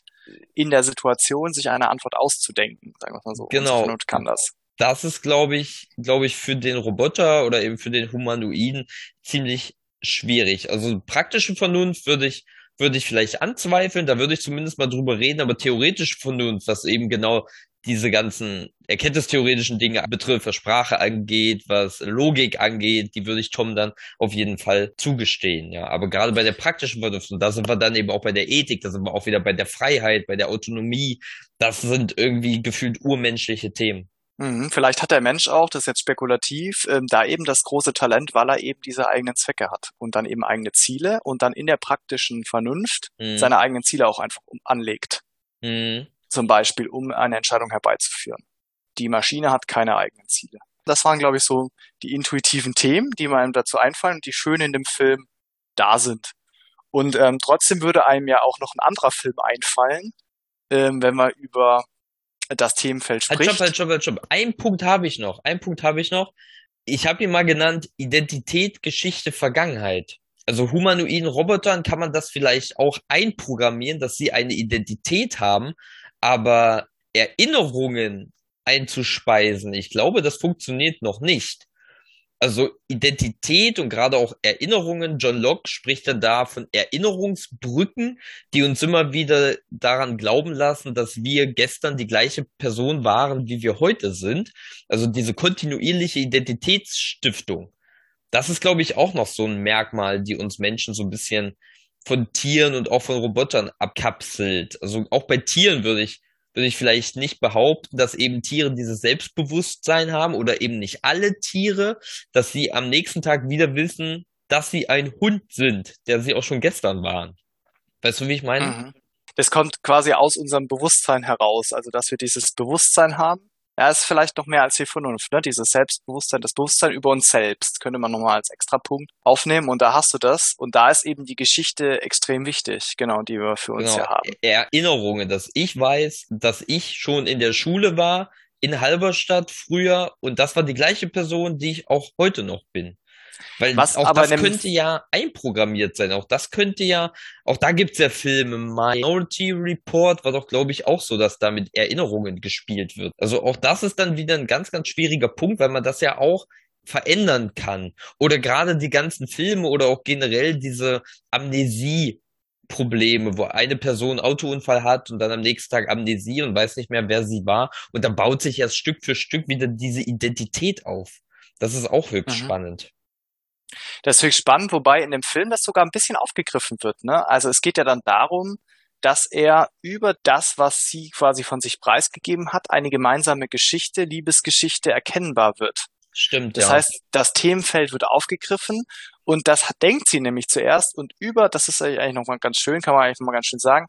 in der Situation sich eine Antwort auszudenken, sagen wir mal so. Genau. Und kann das. Das ist, glaube ich, glaube ich, für den Roboter oder eben für den Humanoiden ziemlich schwierig. Also praktische Vernunft würde ich würde ich vielleicht anzweifeln, da würde ich zumindest mal drüber reden, aber theoretisch Vernunft, was eben genau diese ganzen erkenntnistheoretischen Dinge betrifft, was Sprache angeht, was Logik angeht, die würde ich Tom dann auf jeden Fall zugestehen, ja. Aber gerade bei der praktischen Vernunft, und da sind wir dann eben auch bei der Ethik, da sind wir auch wieder bei der Freiheit, bei der Autonomie, das sind irgendwie gefühlt urmenschliche Themen. Mhm, vielleicht hat der Mensch auch, das ist jetzt spekulativ, ähm, da eben das große Talent, weil er eben diese eigenen Zwecke hat und dann eben eigene Ziele und dann in der praktischen Vernunft mhm. seine eigenen Ziele auch einfach anlegt. Mhm zum Beispiel, um eine Entscheidung herbeizuführen. Die Maschine hat keine eigenen Ziele. Das waren, glaube ich, so die intuitiven Themen, die einem dazu einfallen und die schön in dem Film da sind. Und ähm, trotzdem würde einem ja auch noch ein anderer Film einfallen, ähm, wenn man über das Themenfeld spricht. Halt, stopp, halt, stopp, halt, stopp. Ein Punkt habe ich noch. Ein Punkt habe ich noch. Ich habe ihn mal genannt Identität, Geschichte, Vergangenheit. Also humanoiden Robotern kann man das vielleicht auch einprogrammieren, dass sie eine Identität haben, aber Erinnerungen einzuspeisen, ich glaube, das funktioniert noch nicht. Also Identität und gerade auch Erinnerungen. John Locke spricht dann da von Erinnerungsbrücken, die uns immer wieder daran glauben lassen, dass wir gestern die gleiche Person waren, wie wir heute sind. Also diese kontinuierliche Identitätsstiftung. Das ist, glaube ich, auch noch so ein Merkmal, die uns Menschen so ein bisschen von Tieren und auch von Robotern abkapselt. Also auch bei Tieren würde ich, würde ich vielleicht nicht behaupten, dass eben Tiere dieses Selbstbewusstsein haben oder eben nicht alle Tiere, dass sie am nächsten Tag wieder wissen, dass sie ein Hund sind, der sie auch schon gestern waren. Weißt du, wie ich meine? Mhm. Das kommt quasi aus unserem Bewusstsein heraus, also dass wir dieses Bewusstsein haben ja, ist vielleicht noch mehr als die Vernunft, ne? Dieses Selbstbewusstsein, das Bewusstsein über uns selbst, könnte man nochmal als Extrapunkt aufnehmen und da hast du das und da ist eben die Geschichte extrem wichtig, genau, die wir für uns genau. hier haben. Erinnerungen, dass ich weiß, dass ich schon in der Schule war, in Halberstadt früher und das war die gleiche Person, die ich auch heute noch bin. Weil Was auch das könnte ja einprogrammiert sein. Auch das könnte ja, auch da gibt's ja Filme. Minority Report war doch, glaube ich, auch so, dass da mit Erinnerungen gespielt wird. Also auch das ist dann wieder ein ganz, ganz schwieriger Punkt, weil man das ja auch verändern kann. Oder gerade die ganzen Filme oder auch generell diese Amnesie Probleme, wo eine Person Autounfall hat und dann am nächsten Tag Amnesie und weiß nicht mehr, wer sie war. Und dann baut sich erst Stück für Stück wieder diese Identität auf. Das ist auch höchst mhm. spannend. Das ist höchst spannend, wobei in dem Film das sogar ein bisschen aufgegriffen wird. Ne? Also es geht ja dann darum, dass er über das, was sie quasi von sich preisgegeben hat, eine gemeinsame Geschichte, Liebesgeschichte erkennbar wird. Stimmt, das ja. heißt, das Themenfeld wird aufgegriffen und das denkt sie nämlich zuerst und über, das ist eigentlich nochmal ganz schön, kann man eigentlich nochmal ganz schön sagen,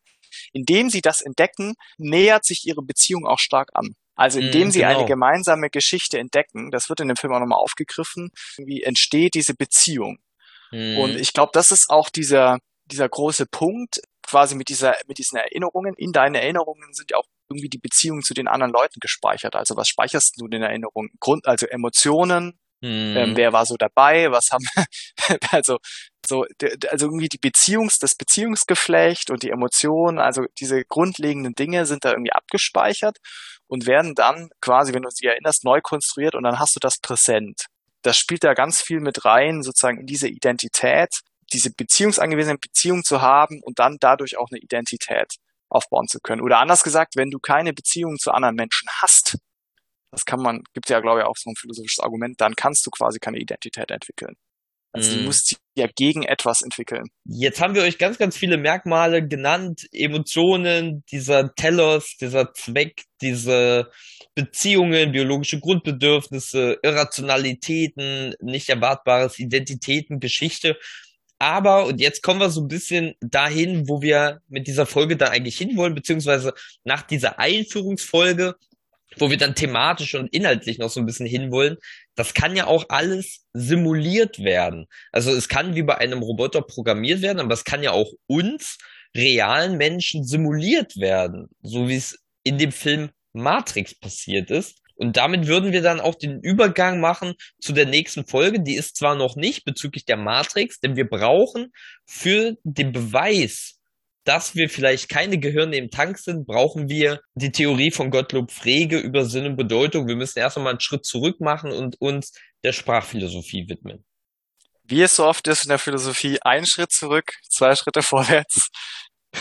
indem sie das entdecken, nähert sich ihre Beziehung auch stark an. Also indem mm, sie genau. eine gemeinsame Geschichte entdecken, das wird in dem Film auch nochmal aufgegriffen, wie entsteht diese Beziehung. Mm. Und ich glaube, das ist auch dieser, dieser große Punkt, quasi mit dieser, mit diesen Erinnerungen. In deinen Erinnerungen sind ja auch irgendwie die Beziehungen zu den anderen Leuten gespeichert. Also was speicherst du in Erinnerungen? Grund, also Emotionen, mhm. ähm, wer war so dabei, was haben, also so, also irgendwie die Beziehungs, das Beziehungsgeflecht und die Emotionen, also diese grundlegenden Dinge sind da irgendwie abgespeichert und werden dann quasi, wenn du sie erinnerst, neu konstruiert und dann hast du das präsent. Das spielt da ganz viel mit rein, sozusagen in diese Identität, diese beziehungsangewiesene Beziehung zu haben und dann dadurch auch eine Identität aufbauen zu können. Oder anders gesagt, wenn du keine Beziehung zu anderen Menschen hast, das kann man, gibt ja, glaube ich, auch so ein philosophisches Argument, dann kannst du quasi keine Identität entwickeln. Also mm. du mhm. musst sie ja gegen etwas entwickeln. Jetzt haben wir euch ganz, ganz viele Merkmale genannt, Emotionen, dieser Telos, dieser Zweck, diese Beziehungen, biologische Grundbedürfnisse, Irrationalitäten, nicht erwartbares Identitäten, Geschichte. Aber, und jetzt kommen wir so ein bisschen dahin, wo wir mit dieser Folge da eigentlich hinwollen, beziehungsweise nach dieser Einführungsfolge, wo wir dann thematisch und inhaltlich noch so ein bisschen hinwollen. Das kann ja auch alles simuliert werden. Also es kann wie bei einem Roboter programmiert werden, aber es kann ja auch uns, realen Menschen, simuliert werden. So wie es in dem Film Matrix passiert ist. Und damit würden wir dann auch den Übergang machen zu der nächsten Folge. Die ist zwar noch nicht bezüglich der Matrix, denn wir brauchen für den Beweis, dass wir vielleicht keine Gehirne im Tank sind, brauchen wir die Theorie von Gottlob Frege über Sinn und Bedeutung. Wir müssen erst einmal einen Schritt zurück machen und uns der Sprachphilosophie widmen. Wie es so oft ist in der Philosophie, ein Schritt zurück, zwei Schritte vorwärts.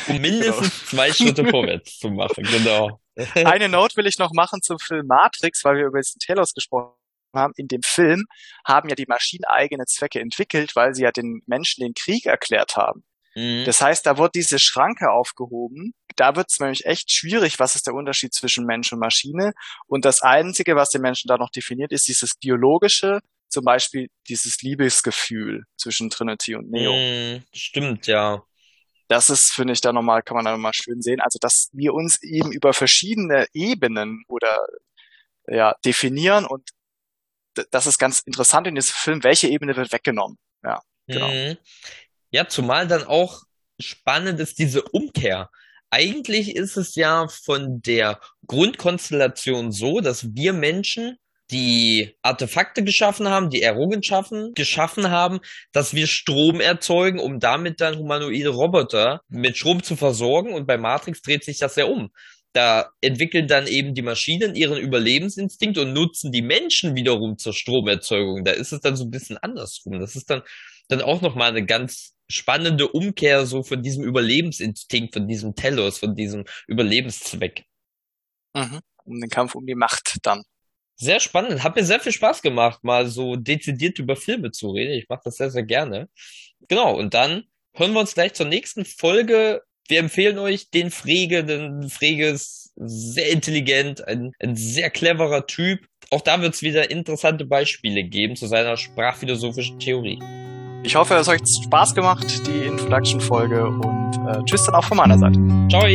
Um mindestens genau. zwei Schritte vorwärts zu machen, genau. Eine Note will ich noch machen zum Film Matrix, weil wir über diesen Telos gesprochen haben. In dem Film haben ja die Maschinen eigene Zwecke entwickelt, weil sie ja den Menschen den Krieg erklärt haben. Mhm. Das heißt, da wird diese Schranke aufgehoben. Da wird es nämlich echt schwierig, was ist der Unterschied zwischen Mensch und Maschine. Und das Einzige, was den Menschen da noch definiert, ist dieses biologische, zum Beispiel dieses Liebesgefühl zwischen Trinity und Neo. Mhm, stimmt, ja das ist, finde ich, da nochmal, kann man da nochmal schön sehen. Also, dass wir uns eben über verschiedene Ebenen oder ja, definieren und das ist ganz interessant in diesem Film, welche Ebene wird weggenommen. Ja, genau. Mhm. Ja, zumal dann auch spannend ist diese Umkehr. Eigentlich ist es ja von der Grundkonstellation so, dass wir Menschen die Artefakte geschaffen haben, die Errungenschaften geschaffen haben, dass wir Strom erzeugen, um damit dann humanoide Roboter mit Strom zu versorgen. Und bei Matrix dreht sich das ja um. Da entwickeln dann eben die Maschinen ihren Überlebensinstinkt und nutzen die Menschen wiederum zur Stromerzeugung. Da ist es dann so ein bisschen andersrum. Das ist dann, dann auch nochmal eine ganz spannende Umkehr so von diesem Überlebensinstinkt, von diesem Telos, von diesem Überlebenszweck. Mhm. Um den Kampf um die Macht dann. Sehr spannend. Hat mir sehr viel Spaß gemacht, mal so dezidiert über Filme zu reden. Ich mache das sehr, sehr gerne. Genau, und dann hören wir uns gleich zur nächsten Folge. Wir empfehlen euch den Frege, denn Frege ist sehr intelligent, ein, ein sehr cleverer Typ. Auch da wird es wieder interessante Beispiele geben zu seiner sprachphilosophischen Theorie. Ich hoffe, es hat euch Spaß gemacht, die Introduction-Folge und äh, tschüss dann auch von meiner Seite. Ciao!